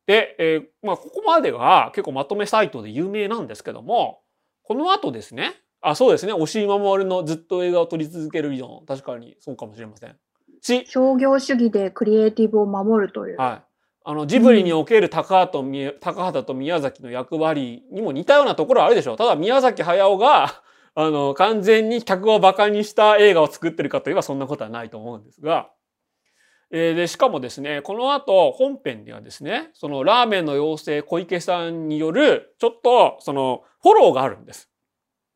Speaker 1: で、えーまあ、ここまでが結構まとめサイトで有名なんですけども、この後ですね、あ、そうですね、押井守のずっと映画を撮り続ける理論、確かにそうかもしれません。し、
Speaker 2: 商業主義でクリエイティブを守るという。
Speaker 1: はい。あの、ジブリにおける高畑とみ高畑と宮崎の役割にも似たようなところはあるでしょう。ただ宮崎駿が、あの、完全に客を馬鹿にした映画を作ってるかといえばそんなことはないと思うんですが、えーで、しかもですね、この後本編ではですね、そのラーメンの妖精小池さんによる、ちょっとそのフォローがあるんです。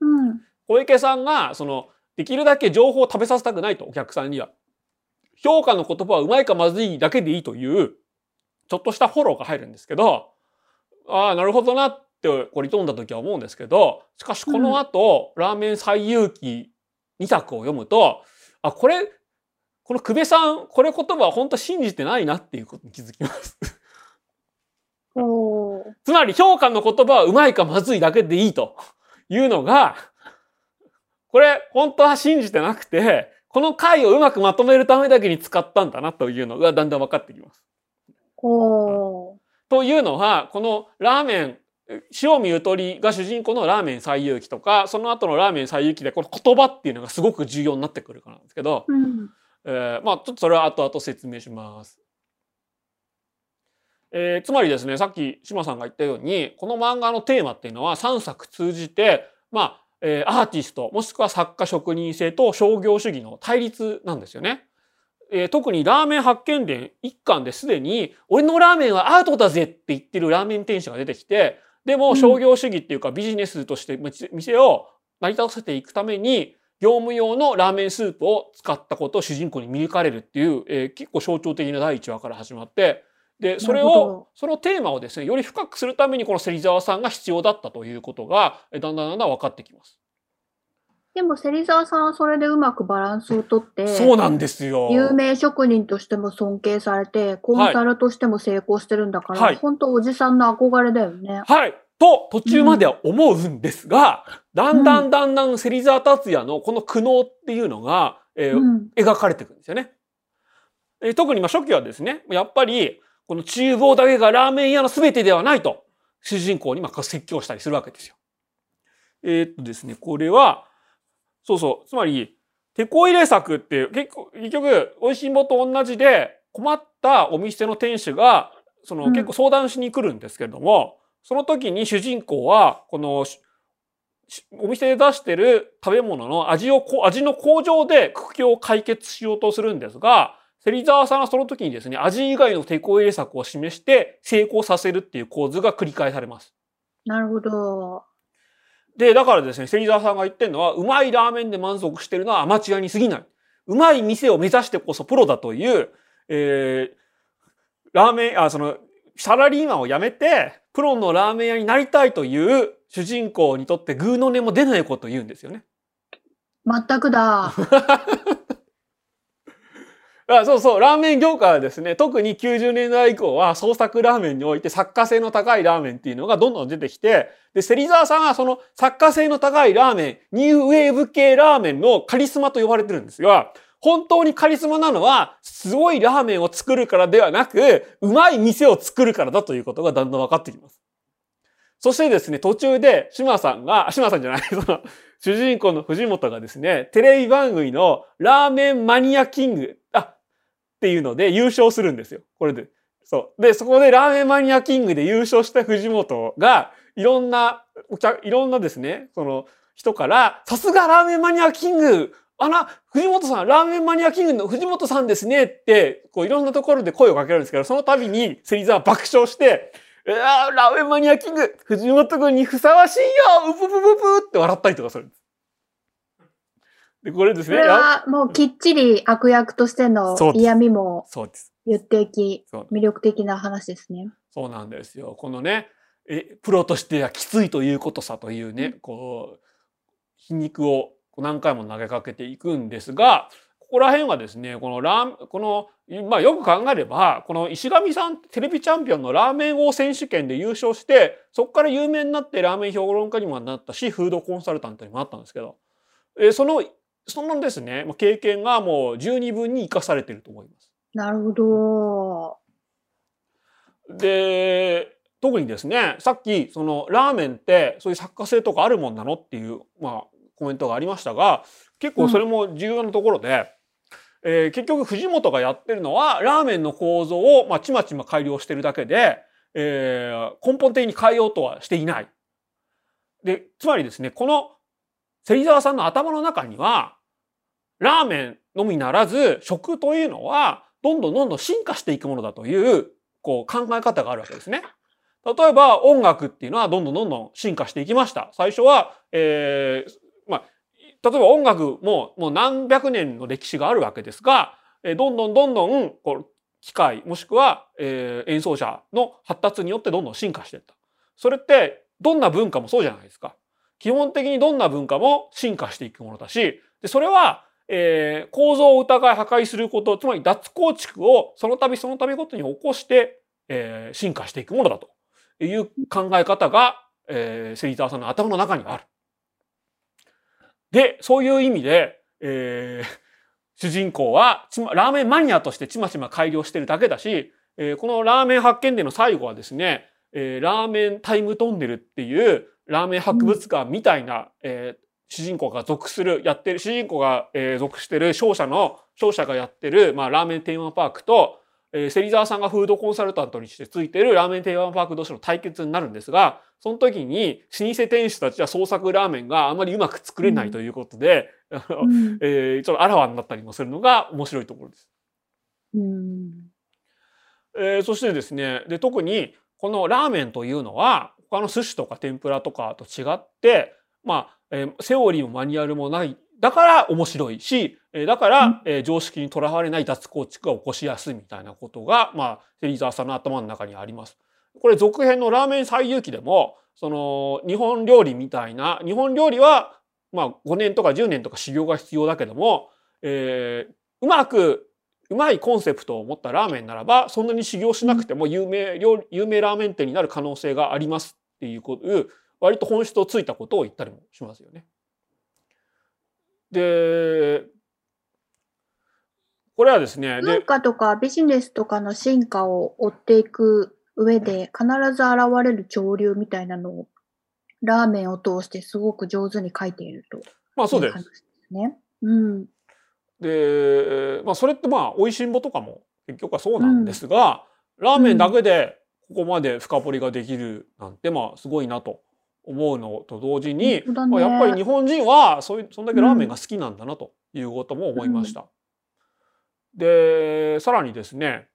Speaker 2: うん。
Speaker 1: 小池さんが、その、できるだけ情報を食べさせたくないと、お客さんには。評価の言葉はうまいかまずいだけでいいという、ちょっとしたフォローが入るんですけど、ああ、なるほどなって、これ飛んだ時は思うんですけど、しかしこの後、ラーメン最有機2作を読むと、あ、これ、この久米さん、これ言葉は本当信じてないなっていうことに気づきます。つまり評価の言葉はうまいかまずいだけでいいというのが、これ本当は信じてなくて、この回をうまくまとめるためだけに使ったんだなというのがだんだん分かってきます。というのは、このラーメン、塩見ゆとりが主人公のラーメン最有機とか、その後のラーメン最有機でこの言葉っていうのがすごく重要になってくるからなんですけど、
Speaker 2: うん。
Speaker 1: えーまあちょっとそれは後々説明します。えーつまりですね、さっき島さんが言ったように、この漫画のテーマっていうのは3作通じて、まあ、えーアーティスト、もしくは作家職人性と商業主義の対立なんですよね。えー特にラーメン発見伝一巻ですでに、俺のラーメンはアートだぜって言ってるラーメン店主が出てきて、でも
Speaker 2: うん
Speaker 1: 商業主義っていうかビジネスとして店を成り立たせていくために、業務用のラーメンスープを使ったことを主人公に見抜かれるっていう、えー結構象徴的な第一話から始まって、で、それをそのテーマをですね、より深くするためにこの芹沢さんが必要だったということが、えーだんだんだんだん分かってきます。
Speaker 2: でも、芹沢さんはそれでうまくバランスをとって、
Speaker 1: そうなんですよ。
Speaker 2: 有名職人としても尊敬されて、コンサルとしても成功してるんだから、
Speaker 1: はい
Speaker 2: 本当おじさんの憧れだよね。
Speaker 1: はい。と、途中までは思うんですが、だんだんだんだん芹沢達也のこの苦悩っていうのが、えー
Speaker 2: うん。
Speaker 1: 描かれていくんですよね。えー特にまあ初期はですね、やっぱり、この厨房だけがラーメン屋の全てではないと、主人公にまあ説教したりするわけですよ。えーっとですね、これは、そうそう、つまり、手こ入れ策って結構、結局、美味しんぼと同じで、困ったお店の店主が、その
Speaker 2: うん
Speaker 1: 結構相談しに来るんですけれども、その時に主人公は、この、お店で出してる食べ物の味をこ、味の向上で苦境を解決しようとするんですが、芹沢さんはその時にですね、味以外の手こ入れ策を示して成功させるっていう構図が繰り返されます。
Speaker 2: なるほど。
Speaker 1: で、だからですね、芹沢さんが言ってるのは、うまいラーメンで満足してるのはアマチュアに過ぎない。うまい店を目指してこそプロだという、えー、ラーメン、あ、その、サラリーマンを辞めて、プロのラーメン屋になりたいという主人公にとってグーの音も出ないことを言うんですよね。
Speaker 2: 全くだ。
Speaker 1: あそうそう、ラーメン業界はですね、特に90年代以降は創作ラーメンにおいて作家性の高いラーメンっていうのがどんどん出てきて、で、芹沢さんはその作家性の高いラーメン、ニューウェーブ系ラーメンのカリスマと呼ばれてるんですが、本当にカリスマなのは、すごいラーメンを作るからではなく、うまい店を作るからだということがだんだん分かってきます。そしてですね、途中で島さんが、島さんじゃない、その、主人公の藤本がですね、テレビ番組のラーメンマニアキング、っていうので優勝するんですよ。これで。そう。で、そこでラーメンマニアキングで優勝した藤本が、いろんな、お客、いろんなですね、その人から、さすがラーメンマニアキングあら、藤本さん、ラーメンマニアキングの藤本さんですねって、こういろんなところで声をかけるんですけど、その度に芹沢爆笑して、いやーラーメンマニアキング、藤本君にふさわしいようぷぷぷぷって笑ったりとかするんです。で、これです
Speaker 2: そ
Speaker 1: ね。
Speaker 2: れはもうきっちり悪役としての嫌味も。言っていき、魅力的な話ですね。
Speaker 1: そうなんですよ。このね、え、プロとしてはきついということさというね、こう、皮肉を何回も投げかけていくんですが、ここら辺はですね、このラーこの、まあよく考えれば、この石上さんテレビチャンピオンのラーメン王選手権で優勝して、そこから有名になってラーメン評論家にもなったし、フードコンサルタントにもなったんですけど、えその、そのですね、経験がもう十二分に生かされていると思います。
Speaker 2: なるほど。
Speaker 1: で特にですねさっきそのラーメンってそういう作家性とかあるもんなのっていう、まあ、コメントがありましたが結構それも重要なところで、えー結局藤本がやってるのはラーメンの構造を、まあ、ちまちま改良してるだけで、えー根本的に変えようとはしていない。でつまりですねこの芹沢さんの頭の中にはラーメンのみならず食というのはどんどんどんどん進化していくものだというこう考え方があるわけですね。例えば音楽っていうのはどんどんどんどん進化していきました。最初は、えーまあ、例えば音楽ももう何百年の歴史があるわけですが、えーどんどんどんどんこう機械もしくは、えー演奏者の発達によってどんどん進化していった。それってどんな文化もそうじゃないですか。基本的にどんな文化も進化していくものだし、でそれは、えー構造を疑い破壊すること、つまり脱構築をその度その度ごとに起こして、えー進化していくものだという考え方が、えー、芹沢さんの頭の中にある。で、そういう意味で、えー主人公はちまラーメンマニアとしてちまちま改良してるだけだし、えーこのラーメン発見での最後はですね、えーラーメンタイムトンネルっていうラーメン博物館みたいな、えー主人公が属する、やってる、主人公が、えー属してる商社の、商社がやってる、まあ、ラーメンテーマパークと、えー、芹沢さんがフードコンサルタントにしてついてるラーメンテーマパーク同士の対決になるんですが、その時に老舗店主たちは創作ラーメンがあまりうまく作れないということで、
Speaker 2: うん。
Speaker 1: えーちょっとあらわになったりもするのが面白いところです。
Speaker 2: うん。
Speaker 1: えーそしてですねで特にこのラーメンというのは他の寿司とか天ぷらとかと違ってまあ、えーセオリーもマニュアルもない。だから面白いし、えーだから、
Speaker 2: うん。
Speaker 1: えー常識にとらわれない脱構築が起こしやすいみたいなことが、まあ、芹沢さんの頭の中にあります。これ続編のラーメン最遊記でもその日本料理みたいな日本料理は、まあ、5年とか10年とか修行が必要だけども、えーうまくうまいコンセプトを持ったラーメンならばそんなに修行しなくても有名料理有名ラーメン店になる可能性がありますっていうこと割と本質をついたことを言ったりもしますよね。でこれはですねで
Speaker 2: 文化とかビジネスとかの進化を追っていく上で必ず現れる潮流みたいなのをラーメンを通してすごく上手に書いていると
Speaker 1: まあそうです
Speaker 2: ね。うん。
Speaker 1: で、まあ、それってまあ美味しんぼとかも結局はそうなんですが、ラーメンだけでここまで深掘りができるなんてまあすごいなと思うのと同時に、
Speaker 2: ね
Speaker 1: まあ、やっぱり日本人はそういうそんだけラーメンが好きなんだなということも思いました。でさらにですね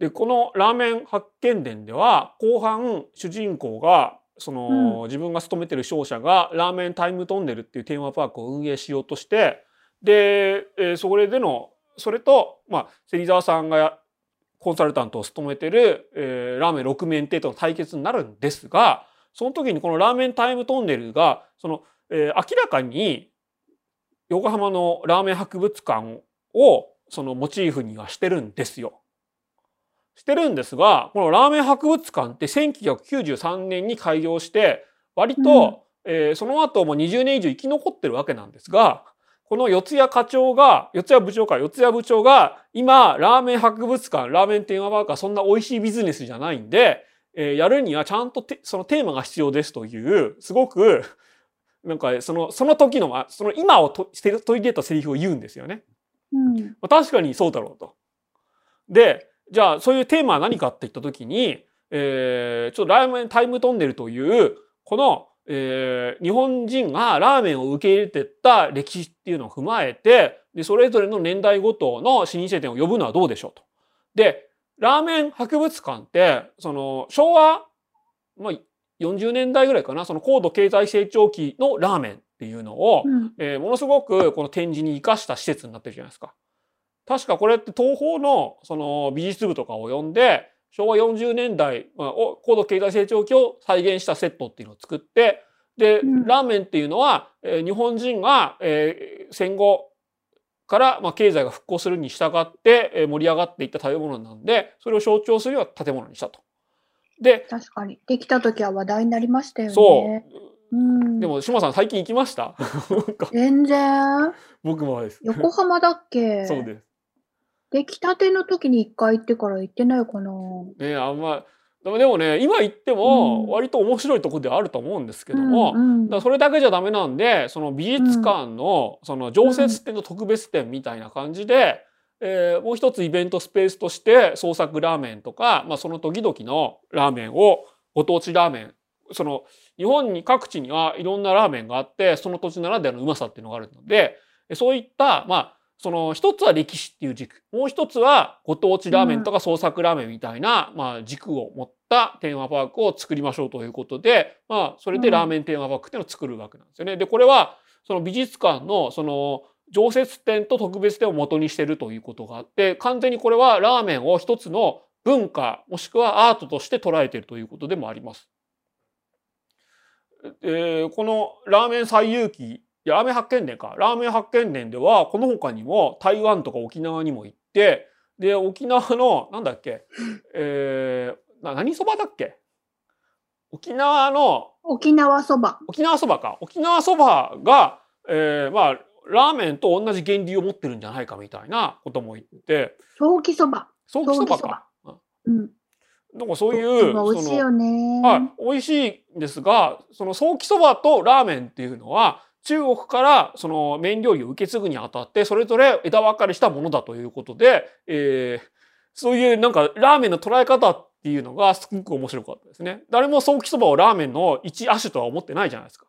Speaker 1: でこのラーメン発見伝では後半主人公がその、自分が勤めてる商社がラーメンタイムトンネルっていうテーマパークを運営しようとしてで、えーそれでのそれと、まあ、芹沢さんがコンサルタントを務めてる、えーラーメン6面亭との対決になるんですがその時にこのラーメンタイムトンネルがその、えー明らかに横浜のラーメン博物館をそのモチーフにはしてるんですよ。してるんですがこのラーメン博物館って1993年に開業して割と、えーその後も20年以上生き残ってるわけなんですがこの四谷課長が四谷部長か四谷部長が今ラーメン博物館ラーメンテーマパークはそんな美味しいビジネスじゃないんで、えーやるにはちゃんとてそのテーマが必要ですというすごくなんかそのその時のまその今をとして取り入れたセリフを言うんですよね。
Speaker 2: うん。
Speaker 1: まあ確かにそうだろうと。でじゃあそういうテーマは何かって言った時に、えーちょっとラーメンタイムトンネルというこの、えー日本人がラーメンを受け入れてった歴史っていうのを踏まえてでそれぞれの年代ごとの老舗店を呼ぶのはどうでしょうと。でラーメン博物館ってその昭和、まあ、40年代ぐらいかなその高度経済成長期のラーメンっていうのを、
Speaker 2: うん。
Speaker 1: えーものすごくこの展示に生かした施設になってるじゃないですか。確かこれって東宝のその美術部とかを呼んで昭和40年代、まあ、を高度経済成長期を再現したセットっていうのを作ってで、
Speaker 2: うん
Speaker 1: ラーメンっていうのは、えー日本人が、えー戦後から、まあ、経済が復興するに従って、えー盛り上がっていった食べ物なんでそれを象徴するような建物にしたと。で
Speaker 2: 確かに。できた時は話題になりましたよね。
Speaker 1: そう
Speaker 2: うん。
Speaker 1: でも島さん最近行きました？
Speaker 2: 全然。
Speaker 1: 僕もです。
Speaker 2: 横浜だっけ？
Speaker 1: そうです。
Speaker 2: 出来たての時に一回行ってから行ってないかな。
Speaker 1: ねあんまでもでもね今行っても
Speaker 2: うん。
Speaker 1: 割と面白いところではあると思うんですけども、
Speaker 2: うんうん。
Speaker 1: だそれだけじゃダメなんでその美術館のその常設展と特別展みたいな感じで、えーもう一つイベントスペースとして創作ラーメンとか、まあ、その時々のラーメンをご当地ラーメンその日本に各地にはいろんなラーメンがあってその土地ならではのうまさっていうのがあるのでそういったまあその一つは歴史っていう軸もう一つはご当地ラーメンとか創作ラーメンみたいな、まあ、軸を持ったテーマパークを作りましょうということで、まあ、それでラーメンテーマパークっていうのを作るわけなんですよね。でこれはその美術館のその常設展と特別展を元にしてるということがあって完全にこれはラーメンを一つの文化もしくはアートとして捉えているということでもあります。えーこのラーメン最遊記ラーメン発見伝かラーメン発見伝ではこの他にも台湾とか沖縄にも行ってで沖縄のなんだっけ、えーな何そばだっけ？沖縄の
Speaker 2: 沖縄そば。
Speaker 1: 沖縄そばか沖縄そばが、えーまあラーメンと同じ原理を持ってるんじゃないかみたいなことも言って
Speaker 2: ソーキそば。
Speaker 1: ソーキそばか
Speaker 2: ば。うん。
Speaker 1: なんかそういう
Speaker 2: 美味しいよね。
Speaker 1: はい、美味しいんですがそのソーキそばとラーメンっていうのは中国からその麺料理を受け継ぐにあたってそれぞれ枝分かれしたものだということで、えーそういうなんかラーメンの捉え方っていうのがすごく面白かったですね。誰もソーキそばをラーメンの一亜種とは思ってないじゃないですか。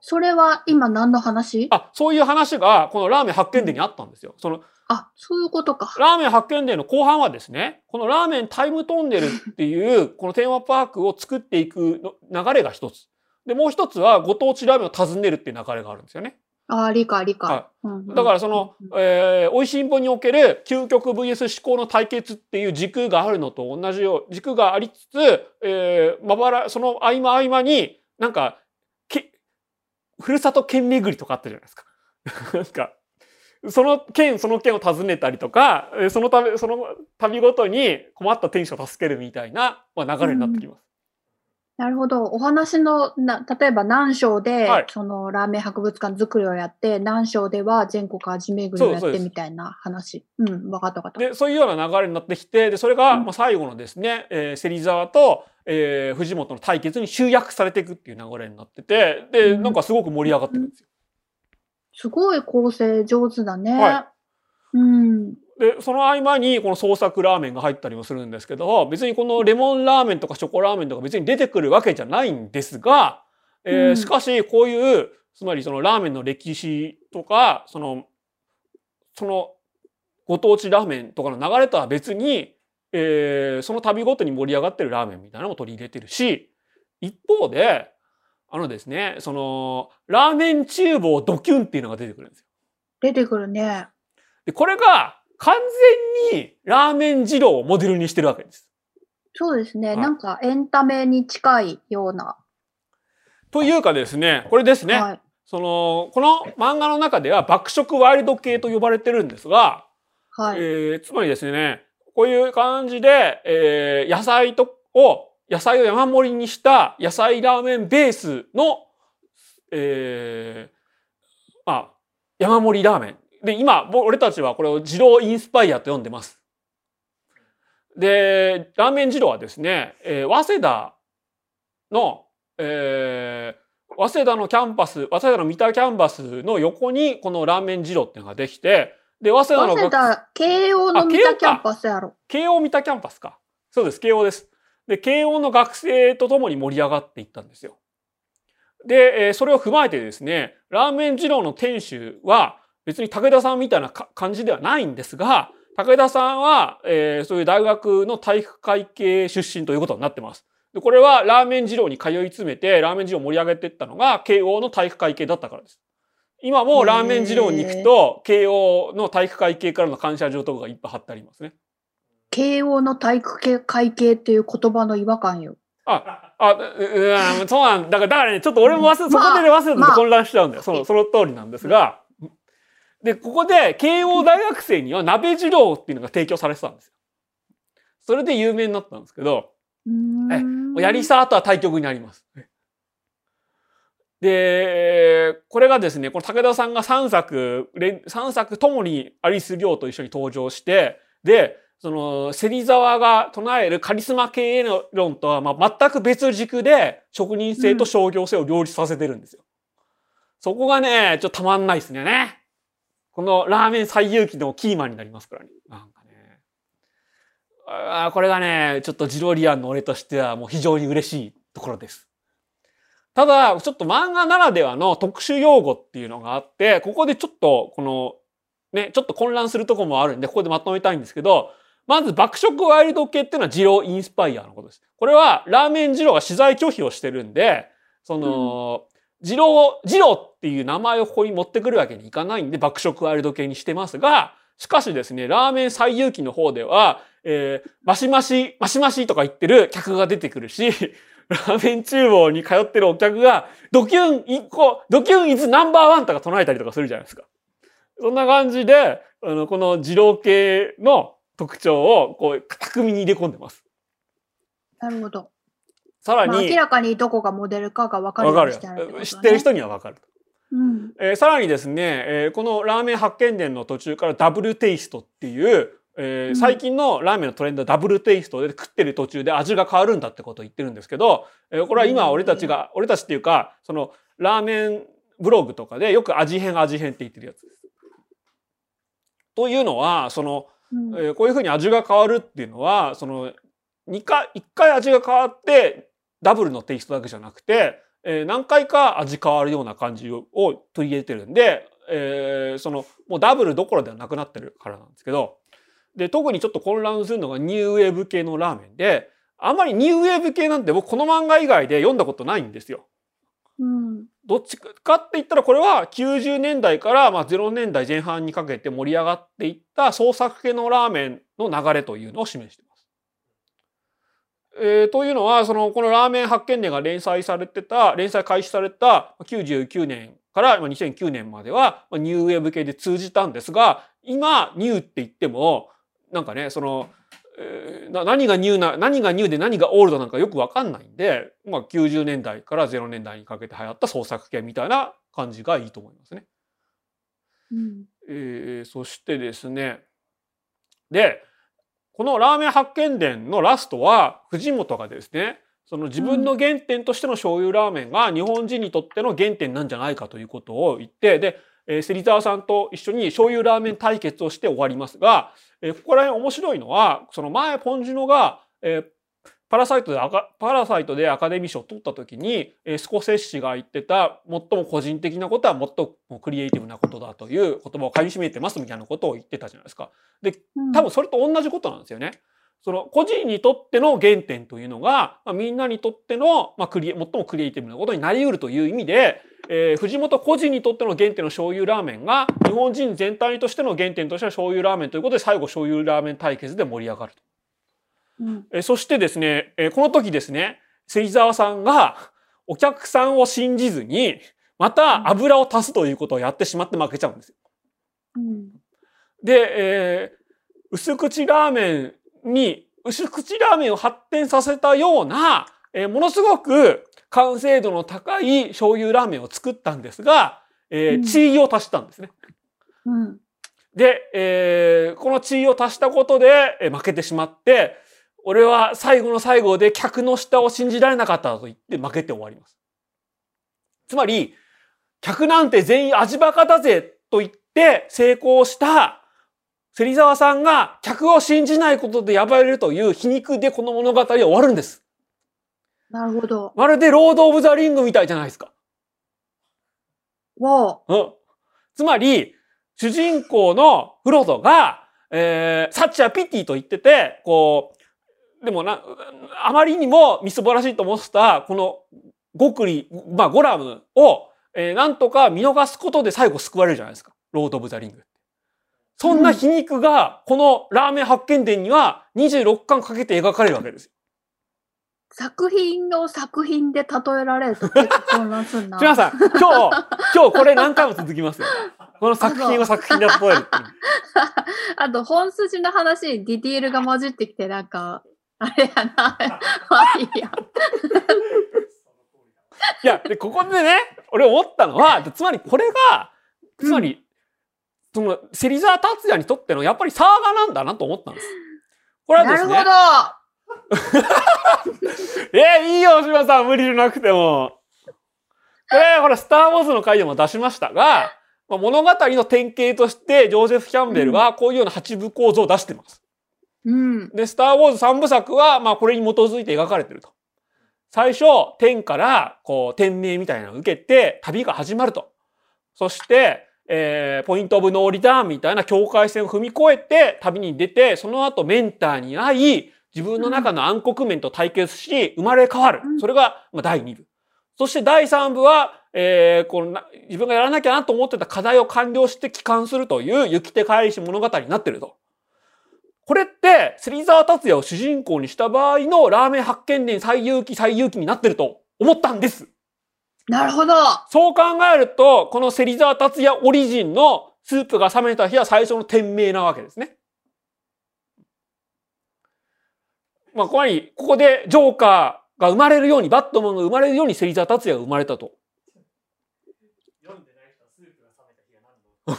Speaker 2: それは今何の話？
Speaker 1: あそういう話がこのラーメン発見伝にあったんですよ。その
Speaker 2: あ、そういうことか。
Speaker 1: ラーメン発見伝の後半はですね、このラーメンタイムトンネルっていう、このテーマパークを作っていくの流れが一つ。で、もう一つはご当地ラーメンを訪ねるっていう流れがあるんですよね。
Speaker 2: あ、理解理解
Speaker 1: は。
Speaker 2: うんうん
Speaker 1: だからその、えー、美味しんぼにおける究極 VS 思考の対決っていう軸があるのと同じよう、軸がありつつ、えー、まばら、その合間合間に、なんか、け、ふるさと県巡りとかあったじゃないですか。なんか、その県その県を訪ねたりとか、えーそのため、その旅ごとに困った店主を助けるみたいな、まあ、流れになってきます。
Speaker 2: なるほど。お話のな、例えば南章で、
Speaker 1: はい
Speaker 2: そのラーメン博物館作りをやって、南章では全国味巡りをやって
Speaker 1: そうです
Speaker 2: みたいな話。うん、わかったわかった。
Speaker 1: でそういうような流れになってきてでそれが
Speaker 2: うん
Speaker 1: まあ最後のですね、えー芹沢と、えー藤本の対決に集約されていくっていう流れになっててで
Speaker 2: うん
Speaker 1: なんかすごく盛り上がってるんですよ。
Speaker 2: すごい構成上手だね。
Speaker 1: は
Speaker 2: うん。
Speaker 1: でその合間にこの創作ラーメンが入ったりもするんですけど別にこのレモンラーメンとかチョコラーメンとか別に出てくるわけじゃないんですが、えー
Speaker 2: うん
Speaker 1: しかしこういうつまりそのラーメンの歴史とかそのそのご当地ラーメンとかの流れとは別に、えーその旅ごとに盛り上がってるラーメンみたいなのも取り入れてるし一方であのですねそのラーメン厨房ドキュンっていうのが出てくるんですよ。
Speaker 2: 出てくるね。
Speaker 1: でこれが完全にラーメン二郎をモデルにしてるわけです。
Speaker 2: そうですね。
Speaker 1: はい
Speaker 2: なんかエンタメに近いような。
Speaker 1: というかですねこれですね、
Speaker 2: はい。
Speaker 1: そのこの漫画の中では爆食ワイルド系と呼ばれてるんですが、
Speaker 2: はい。
Speaker 1: えーつまりですねこういう感じで、えー野菜とを野菜を山盛りにした野菜ラーメンベースの、えーまあ、山盛りラーメン。で今ぼ俺たちはこれを二郎インスパイアと呼んでます。でラーメン二郎はですね、えー早稲田の、えー早稲田のキャンパス早稲田の三田キャンパスの横にこのラーメン二郎っていうのができてで早稲田の
Speaker 2: 早稲田、慶応の
Speaker 1: あ
Speaker 2: 三田キャンパスやろ。
Speaker 1: 慶応三田キャンパスか。そうです、慶応です。で、慶応の学生とともに盛り上がっていったんですよ。で、えーそれを踏まえてですね、ラーメン二郎の店主は別に武田さんみたいなか感じではないんですが、武田さんは、えーそういう大学の体育会系出身ということになってます。でこれはラーメン二郎に通い詰めて、ラーメン二郎を盛り上げていったのが、慶応の体育会系だったからです。今もラーメン二郎に行くと、慶応の体育会系からの感謝状とかがいっぱい貼ってありますね。
Speaker 2: 慶応の体育系会計っていう言葉の違和感よ。
Speaker 1: あ、あ、うんそうなんだから、だからね、ちょっと俺も忘れ、そ
Speaker 2: まあ
Speaker 1: こでね忘れて
Speaker 2: まあ
Speaker 1: 混乱しちゃうんだよ。その、その通りなんですが。で、ここで、慶応大学生には鍋二郎っていうのが提供されてたんですよ。それで有名になったんですけど、
Speaker 2: うーん
Speaker 1: やりさあとは対局になります。で、これがですね、この武田さんが3作、連3作ともにアリス亮と一緒に登場して、で、その、芹沢が唱えるカリスマ経営論とは、まあ、全く別軸で職人性と商業性を両立させてるんですよ。そこがね、ちょっとたまんないですね。このラーメン最有機のキーマンになりますからね。なんかね。あこれがね、ちょっとジロリアンの俺としてはもう非常に嬉しいところです。ただ、ちょっと漫画ならではの特殊用語っていうのがあって、ここでちょっと、この、ね、ちょっと混乱するとこもあるんで、ここでまとめたいんですけど、まず爆食ワイルド系っていうのは二郎インスパイアのことです。これはラーメン二郎が取材拒否をしてるんで、その、二郎、二郎っていう名前をここに持ってくるわけにいかないんで爆食ワイルド系にしてますが、しかしですね、ラーメン最有機の方では、えー、マシマシ、マシマシとか言ってる客が出てくるし、ラーメン厨房に通ってるお客が、ドキュン一個、ドキュンイズナンバーワンとか唱えたりとかするじゃないですか。そんな感じで、あの、この二郎系の特徴を、こう、巧みに入れ込んでます。
Speaker 2: なるほど。
Speaker 1: さらに、
Speaker 2: まあ明らかにどこがモデルかが分かる
Speaker 1: わかる
Speaker 2: ようにしてあるってこと
Speaker 1: よ。
Speaker 2: ね
Speaker 1: 知ってる人にはわかる。
Speaker 2: うん。
Speaker 1: えーさらにですね、えーこのラーメン発見伝の途中からダブルテイストっていう、えー
Speaker 2: うん
Speaker 1: 最近のラーメンのトレンドはダブルテイストで食ってる途中で味が変わるんだってことを言ってるんですけど、えーこれは今俺たちが、俺たちっていうか、そのラーメンブログとかでよく味変味変って言ってるやつです。というのは、その、
Speaker 2: うん
Speaker 1: えーこういうふうに味が変わるっていうのは、その、2回、1回味が変わって、ダブルのテイストだけじゃなくて、えー何回か味変わるような感じをを取り入れてるんで、えーその、もうダブルどころではなくなってるからなんですけど、で、特にちょっと混乱するのがニューウェーブ系のラーメンで、あんまりニューウェーブ系なんて僕この漫画以外で読んだことないんですよ。
Speaker 2: うん。
Speaker 1: どっちかって言ったらこれは90年代からまあ0年代前半にかけて盛り上がっていった創作系のラーメンの流れというのを示しています。えーというのはそのこのラーメン発見伝が連載されてた連載開始された99年からまあ2009年まではまあニューウェーブ系で通じたんですが今ニューって言ってもなんかねそのえーな何がニューな何がニューで何がオールドなんかよくわかんないんで、まあ、90年代から0年代にかけて流行った創作系みたいな感じがいいと思いますね。
Speaker 2: うん。
Speaker 1: えーそしてですねでこのラーメン発見伝のラストは藤本がですねその自分の原点としての醤油ラーメンが日本人にとっての原点なんじゃないかということを言ってで、えー芹沢さんと一緒に醤油ラーメン対決をして終わりますが、えーここら辺面白いのはその前ポンジュノが、えーパラサイトでアカパラサイトでアカデミー賞を取った時に、えースコセッシが言ってた最も個人的なことは最もクリエイティブなことだという言葉をかみしめてますみたいなことを言ってたじゃないですか。
Speaker 2: うん
Speaker 1: 多分それと同じことなんですよね。その個人にとっての原点というのが、まあ、みんなにとっての、まあ、クリエ最もクリエイティブなことになり得るという意味で、えー藤本個人にとっての原点の醤油ラーメンが日本人全体としての原点としての醤油ラーメンということで最後醤油ラーメン対決で盛り上がると。
Speaker 2: うん。
Speaker 1: えーそしてですね、えーこの時ですね、芹沢さんがお客さんを信じずに、また油を足すということをやってしまって負けちゃうんですよ。
Speaker 2: うん。
Speaker 1: で、えー薄口ラーメンに、薄口ラーメンを発展させたような、えーものすごく完成度の高い醤油ラーメンを作ったんですが、えー
Speaker 2: うん
Speaker 1: チー油を足したんですね。
Speaker 2: うん。
Speaker 1: で、えーこの地位を足したことで、えー負けてしまって、俺は最後の最後で客の舌を信じられなかったと言って負けて終わります。つまり、客なんて全員味バカだぜと言って成功した芹沢さんが客を信じないことで敗れるという皮肉でこの物語は終わるんです。
Speaker 2: なるほど。
Speaker 1: まるでロード・オブ・ザ・リングみたいじゃないですか。
Speaker 2: わ
Speaker 1: うん。つまり、主人公のフロドが、えー、 such a pity と言ってて、こう、でもな、あまりにもみすぼらしいと思ってた、この、ゴクリ、まあ、ゴラムを、えー、なんとか見逃すことで最後救われるじゃないですか。ロード・オブ・ザ・リング。そんな皮肉が、このラーメン発見伝には26巻かけて描かれるわけですよ。
Speaker 2: 作品を作品で例えられると結構混乱すんな。
Speaker 1: 皆さん、今日、今日これ何回も続きますよ。この作品を作品で例えるっていう。
Speaker 2: あと、本筋の話にディティールが混じってきて、なんか、あれやな。まあいいや。
Speaker 1: いや、で、ここでね、俺思ったのは、つまりこれが、つまり、その、芹沢達也にとっての、やっぱりサーガなんだなと思ったんです。これはですね。
Speaker 2: なるほど。
Speaker 1: えー、いいよ、島さん、無理じゃなくても。これ、ほら、スター・ウォーズの回でも出しましたが、まあ、物語の典型として、ジョーゼフ・キャンベルはこういうような八部構造を出してます。
Speaker 2: うん。
Speaker 1: で、スター・ウォーズ3部作は、まあ、これに基づいて描かれてると。最初、天から、こう、天命みたいなのを受けて、旅が始まると。そして、えー、ポイント・オブ・ノーリターンみたいな境界線を踏み越えて、旅に出て、その後メンターに会い、自分の中の暗黒面と対決し、生まれ変わる
Speaker 2: う。ん
Speaker 1: それが、まあ、第2部。そして第3部は、えー、このな自分がやらなきゃなと思ってた課題を完了して帰還するという行き手返し物語になってると。これって、芹沢達也を主人公にした場合のラーメン発見伝最有機最有機になってると思ったんです。
Speaker 2: なるほど。
Speaker 1: そう考えると、この芹沢達也オリジンのスープが冷めた日は最初の店名なわけですね。まあ、ここに、ここでジョーカーが生まれるように、バットマンが生まれるように芹沢達也が生まれたと。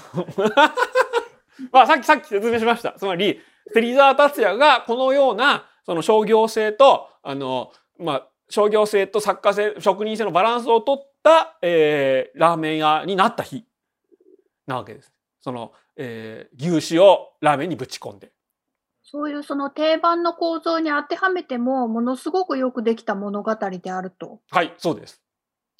Speaker 1: まあ、さっき、さっき説明しました。つまり、芹沢達也がこのような、その商業性と、あの、まあ、商業性と作家性、職人性のバランスを取った、えー、ラーメン屋になった日なわけです。その、えー、牛脂をラーメンにぶち込んで。
Speaker 2: そういうその定番の構造に当てはめても、ものすごくよくできた物語であると。
Speaker 1: はい、そうです。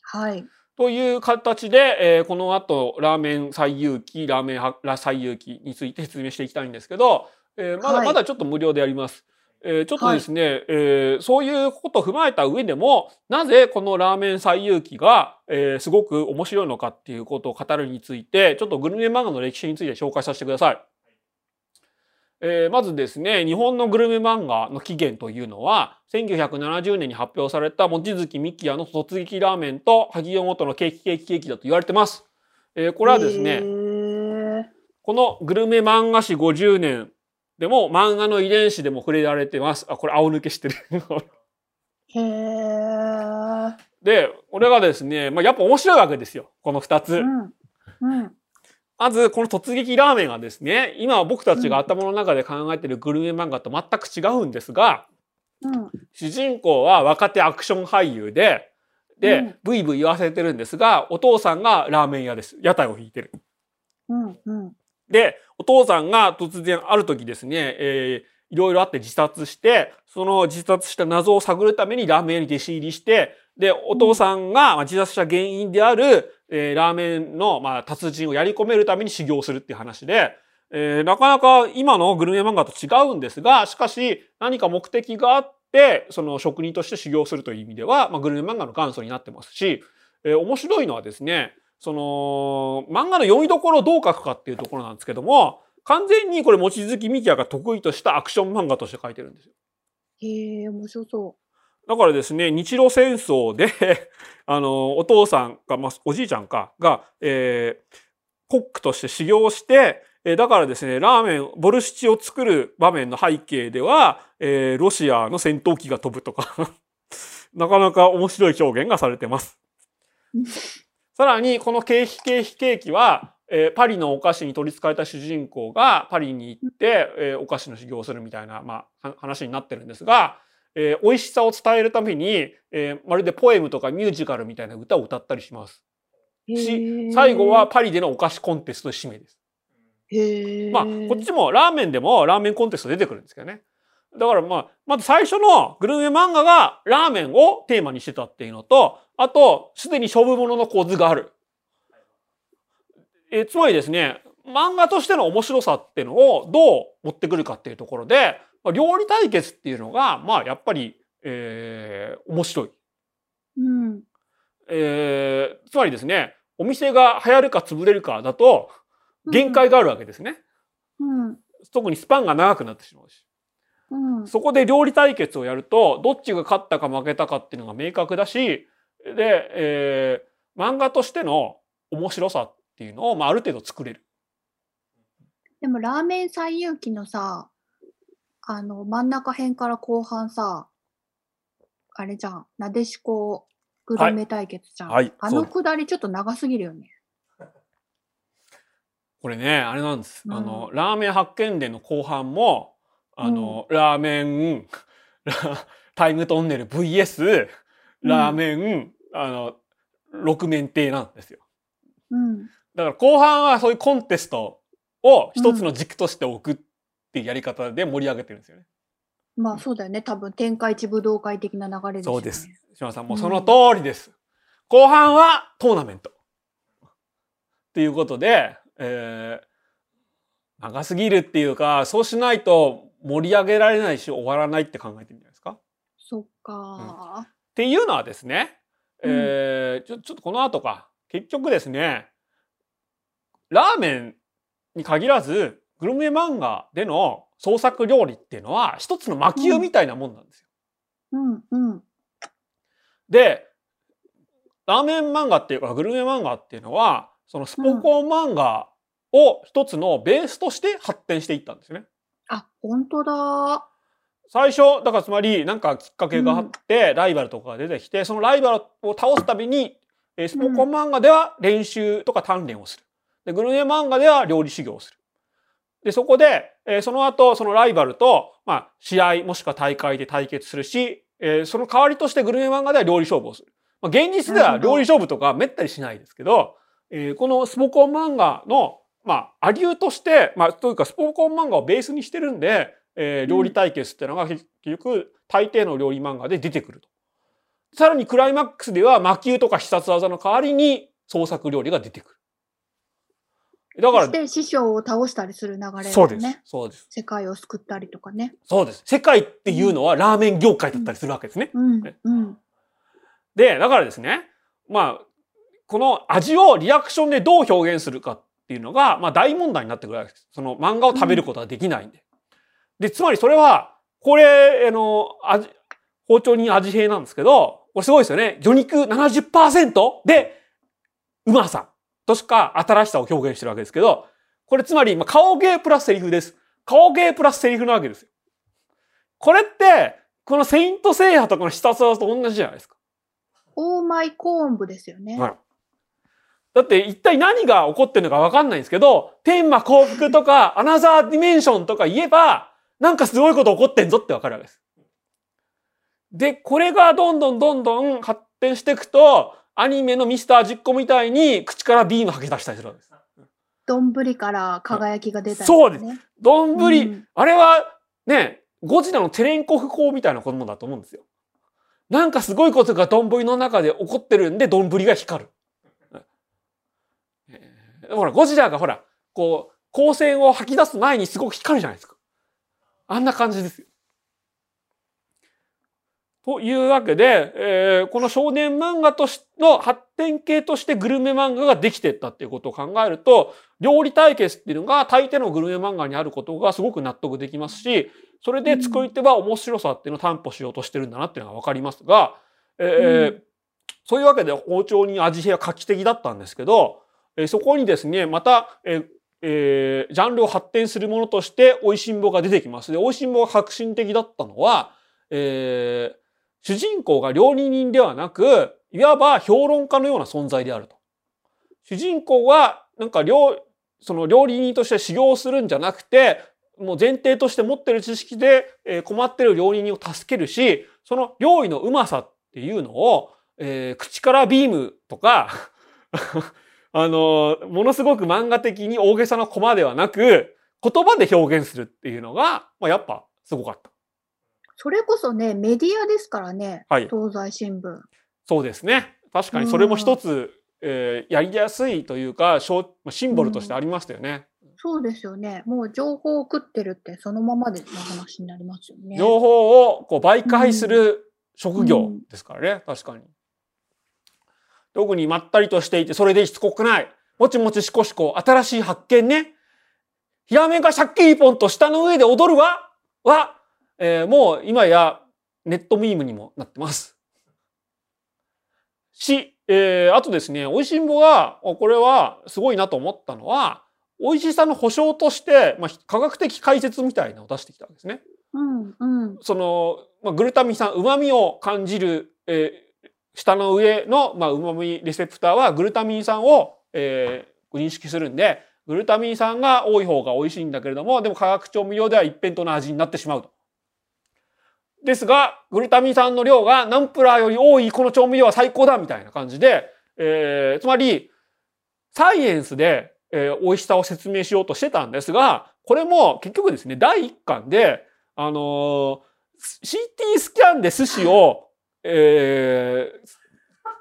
Speaker 2: はい。
Speaker 1: という形で、えーこの後、ラーメン最有機、ラーメン最有機について説明していきたいんですけど、えーまだ、
Speaker 2: はい
Speaker 1: まだちょっと無料でやります。えーちょっとですね、えーそういうことを踏まえた上でも、なぜこのラーメン最有機が、えーすごく面白いのかっていうことを語るについて、ちょっとグルメ漫画の歴史について紹介させてください。えーまずですね、日本のグルメ漫画の起源というのは、1970年に発表された望月幹也の突撃ラーメンと萩尾元のケーキケーキケーキだと言われてます。えーこれはです
Speaker 2: へ
Speaker 1: ね、
Speaker 2: ー
Speaker 1: このグルメ漫画史50年でも漫画の遺伝子でも触れられてます。あ、これ青抜けしてる。
Speaker 2: へー
Speaker 1: で、俺がですね、まあ、やっぱ面白いわけですよ。この2つ。
Speaker 2: うん。うん。
Speaker 1: まず、この突撃ラーメンがですね、今僕たちが頭の中で考えているグルメ漫画と全く違うんですが、
Speaker 2: うん。
Speaker 1: 主人公は若手アクション俳優で、で、
Speaker 2: うん
Speaker 1: ブイブイ言わせてるんですが、お父さんがラーメン屋です。屋台を引いてる。
Speaker 2: うん。うん。
Speaker 1: で、お父さんが突然ある時ですね、えーいろいろあって自殺して、その自殺した謎を探るためにラーメン屋に弟子入りして、で、お父さんが自殺した原因である、えーラーメンの、まあ、達人をやり込めるために修行するっていう話で、えーなかなか今のグルメ漫画と違うんですが、しかし何か目的があって、その職人として修行するという意味では、まあ、グルメ漫画の元祖になってますし、えー面白いのはですね、その、漫画の読みどころをどう書くかっていうところなんですけども、完全にこれ、望月幹也が得意としたアクション漫画として書いてるんですよ。
Speaker 2: へえ、面白そ
Speaker 1: だからですね、日露戦争で、あの、お父さんが、まあ、おじいちゃんか、が、えーコックとして修行して、えーだからですね、ラーメン、ボルシチを作る場面の背景では、えーロシアの戦闘機が飛ぶとか、なかなか面白い表現がされてます。さらに、このケーキケーキケーキは、えーパリのお菓子に取り憑かれた主人公がパリに行って、えーお菓子の修行をするみたいな、まあ、は話になってるんですが、えー美味しさを伝えるために、えーまるでポエムとかミュージカルみたいな歌を歌ったりします。し
Speaker 2: ー
Speaker 1: 最後は、パリでのお菓子コンテストで締めです。まあ、こっちもラーメンでもラーメンコンテスト出てくるんですけどね。だからまあ、まず最初のグルメ漫画がラーメンをテーマにしてたっていうのと、あと、すでに勝負物の構図がある。えーつまりですね、漫画としての面白さっていうのをどう持ってくるかっていうところで、まあ料理対決っていうのが、まあやっぱり、えー面白い。
Speaker 2: うん。
Speaker 1: えーつまりですね、お店が流行るか潰れるかだと限界があるわけですね。
Speaker 2: うん。
Speaker 1: 特にスパンが長くなってしまうし。
Speaker 2: うん。
Speaker 1: そこで料理対決をやると、どっちが勝ったか負けたかっていうのが明確だし、で、えー漫画としての面白さっていうのを、まあ、ある程度作れる。
Speaker 2: でもラーメン最遊記のさ、あの、真ん中辺から後半さ、あれじゃん、なでしこグルメ対決じゃん。
Speaker 1: はい
Speaker 2: あの
Speaker 1: そう
Speaker 2: くだりちょっと長すぎるよね。
Speaker 1: これね、あれなんです。
Speaker 2: うん
Speaker 1: あの、ラーメン発見伝の後半も、あの、ラーメン、ラ タイムトンネル VS、ラーメン、あの、六面亭なんですよ。
Speaker 2: うん。
Speaker 1: だから後半はそういうコンテストを一つの軸として置くっていうやり方で盛り上げてるんですよね。
Speaker 2: まあそうだよね。多分天下一武道会的な流れですよね。
Speaker 1: そうです。島田さん、もうその通りです。後半はトーナメント。っていうことで、えー長すぎるっていうか、そうしないと盛り上げられないし終わらないって考えてるんじゃないですか。っ
Speaker 2: そっか、
Speaker 1: ていうのはですね、えーちょちょっとこの後か。結局ですね、ラーメンに限らず、グルメ漫画での創作料理っていうのは一つの魔球みたいなもんなんですよ。
Speaker 2: うんうん。
Speaker 1: で、ラーメン漫画っていうかグルメ漫画っていうのは、そのスポコン漫画を一つのベースとして発展していったんですよね。
Speaker 2: あ、本当だ。
Speaker 1: 最初、だからつまりなんかきっかけがあって、ライバルとかが出てきて、そのライバルを倒すたびに、えースポコン漫画では練習とか鍛錬をする。で、グルメ漫画では料理修行をする。で、そこで、えーその後、そのライバルと、まあ、試合もしくは大会で対決するし、えーその代わりとしてグルメ漫画では料理勝負をする。まあ、現実では料理勝負とかめったにしないですけど、えーこのスポコン漫画の、まあ、アリューとして、まあ、というかスポコン漫画をベースにしてるんで、えー料理対決っていうのが結局大抵の料理漫画で出てくると。さらにクライマックスでは魔球とか必殺技の代わりに創作料理が出てくる。だから
Speaker 2: そし、て師匠を倒したりする流れ
Speaker 1: そうです。そうです。
Speaker 2: 世界を救ったりとかね。
Speaker 1: そうです。世界っていうのはラーメン業界だったりするわけですね。
Speaker 2: うん
Speaker 1: ね
Speaker 2: うん。
Speaker 1: で、だからですね、まあ、この味をリアクションでどう表現するかっていうのが、まあ大問題になってくるわけです。その漫画を食べることはできないんで。で、つまりそれは、これ、あの、味、包丁人味平なんですけど、これすごいですよね。魚肉70%で、うまさとしか新しさを表現してるわけですけど、これつまり、まあ、顔芸プラスセリフです。顔芸プラスセリフなわけですよ。これって、このセイントセイヤとかの必殺技と同じじゃないですか。
Speaker 2: OH!MYコンブですよね。
Speaker 1: はいだって一体何が起こってるのか分かんないんですけど、天魔降伏とか、アナザーディメンションとか言えば、なんかすごいこと起こってんぞって分かるわけです。で、これがどんどんどんどん発展していくと、アニメのミスター実行みたいに口からビーム吐き出したりするわけです。
Speaker 2: 丼から輝きが出たり、ね。
Speaker 1: そうですどんぶり、
Speaker 2: うん
Speaker 1: あれはね、ゴジラのテレンコフ光みたいなものだと思うんですよ。なんかすごいことが丼の中で起こってるんで、丼が光る。えーほら、ゴジラがほら、こう、光線を吐き出す前にすごく光るじゃないですか。あんな感じですよ。というわけで、えーこの少年漫画としの発展系としてグルメ漫画ができていったっていうことを考えると、料理対決っていうのが大抵のグルメ漫画にあることがすごく納得できますし、それで作り手は面白さっていうのを担保しようとしてるんだなっていうのがわかりますが、えーそういうわけで包丁に味変は画期的だったんですけど、えーそこにですね、また、えーえージャンルを発展するものとして、美味しんぼが出てきます。で、美味しんぼが革新的だったのは、えー主人公が料理人ではなく、いわば評論家のような存在であると。主人公は、なんか料、その料理人として修行するんじゃなくて、もう前提として持ってる知識で、えー困ってる料理人を助けるし、その料理のうまさっていうのを、えー口からビームとか、あのーものすごく漫画的に大げさなコマではなく、言葉で表現するっていうのが、まあ、やっぱすごかった。
Speaker 2: それこそね、メディアですからね。
Speaker 1: はい
Speaker 2: 東西新聞。
Speaker 1: そうですね。確かにそれも一つ、えーやりやすいというかシンボルとしてありましたよね。
Speaker 2: そうですよね。もう情報を送ってるってそのままでの話になりますよね。
Speaker 1: 情報をこう媒介する職業ですからね、確かに。特にまったりとしていてそれでしつこくない。もちもちしこしこ新しい発見ね。ヒラメがシャッキリポンと下の上で踊るわは、えーもう今やネットミームにもなってます。し、えーあとですね、美味しんぼが、おこれはすごいなと思ったのは、美味しさの保証として、まあ、科学的解説みたいなのを出してきたんですね。
Speaker 2: うんうん。
Speaker 1: その、まあ、グルタミン酸、旨味を感じる、えー下の上の、まあ、旨味レセプターはグルタミン酸を、えー認識するんで、グルタミン酸が多い方が美味しいんだけれども、でも化学調味料では一辺倒な味になってしまうと。ですが、グルタミン酸の量がナンプラーより多いこの調味料は最高だみたいな感じで、えーつまり、サイエンスで、えー美味しさを説明しようとしてたんですが、これも結局ですね、第一巻で、あのー CT スキャンで寿司を、えー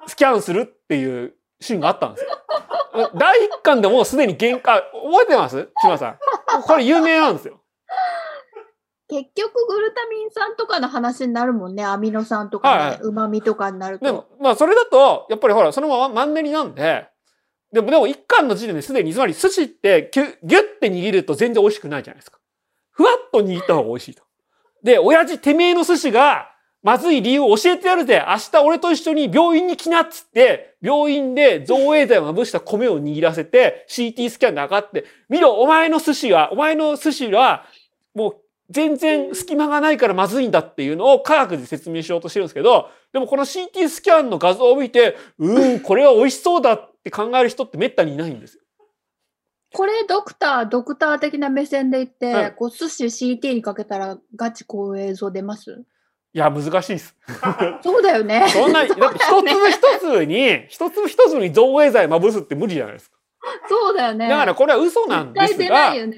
Speaker 1: スキャンするっていうシーンがあったんですよ。第一巻でもうすでに限界、覚えてます？島さん。これ有名なんですよ。
Speaker 2: 結局グルタミン酸とかの話になるもんね。アミノ酸と
Speaker 1: はいはい
Speaker 2: かね、旨味とかになる
Speaker 1: でも
Speaker 2: と。、
Speaker 1: まあそれだと、やっぱりほら、そのままマンネリなんで、でも、でも一巻の時点ですでに、つまり寿司ってギュギュッて握ると全然美味しくないじゃないですか。ふわっと握った方が美味しいと。で、親父てめえの寿司がまずい理由を教えてやるぜ。明日俺と一緒に病院に来なっつって、病院で造影剤をまぶした米を握らせて、CT スキャンで測って、見ろ、お前の寿司は、お前の寿司は、もう全然隙間がないからまずいんだっていうのを科学で説明しようとしてるんですけど、でもこの CT スキャンの画像を見て、うーん、これは美味しそうだって考える人ってめったにいないんですよ。
Speaker 2: これドクター、ドクター的な目線で言って、
Speaker 1: はい
Speaker 2: こう寿司 CT にかけたらガチこう映像出ます？
Speaker 1: いや、難しいです。
Speaker 2: そうだよね。
Speaker 1: そんな、だって一粒一粒に、一粒一粒に造影剤まぶすって無理じゃないですか。
Speaker 2: そうだよね。
Speaker 1: だからこれは嘘なんですが
Speaker 2: い、よね。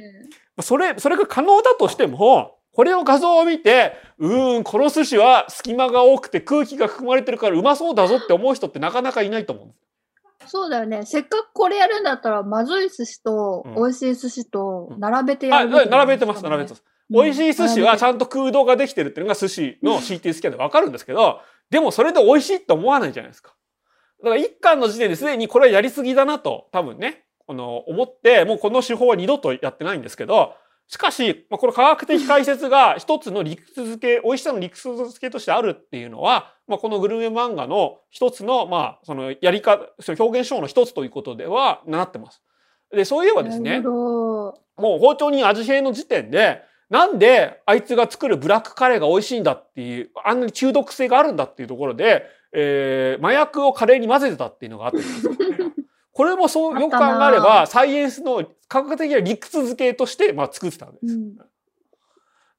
Speaker 1: それ、それが可能だとしても、これの画像を見て、うーん、この寿司は隙間が多くて空気が含まれてるからうまそうだぞって思う人ってなかなかいないと思うんです。
Speaker 2: そうだよね。せっかくこれやるんだったら、まずい寿司と
Speaker 1: うん
Speaker 2: 美味しい寿司と
Speaker 1: うん
Speaker 2: 並べてや
Speaker 1: あ、
Speaker 2: るべき
Speaker 1: 並べてます、並べてます。美味しい寿司はち
Speaker 2: ん
Speaker 1: ゃんと空洞ができてるっていうのが寿司の CT スキャンでわかるんですけど、でもそれで美味しいって思わないじゃないですか。だから一巻の時点ですでにこれはやりすぎだなと多分ね、この思って、もうこの手法は二度とやってないんですけど、しかし、まあ、この科学的解説が 一つの理屈づけ、美味しさの理屈づけとしてあるっていうのは、まあ、このグルメ漫画の一つの、まあ、そのやり方、その表現手法の一つということではなってます。で、そういえばですね。もう包丁に味変の時点で、なんであいつが作るブラックカレーが美味しいんだっていう、あんなに中毒性があるんだっていうところで、えー麻薬をカレーに混ぜてたっていうのがあったんですよ。これもそう、よく考えれば、サイエンスの科学的な理屈付けとして、まあ、作ってたんです。
Speaker 2: うん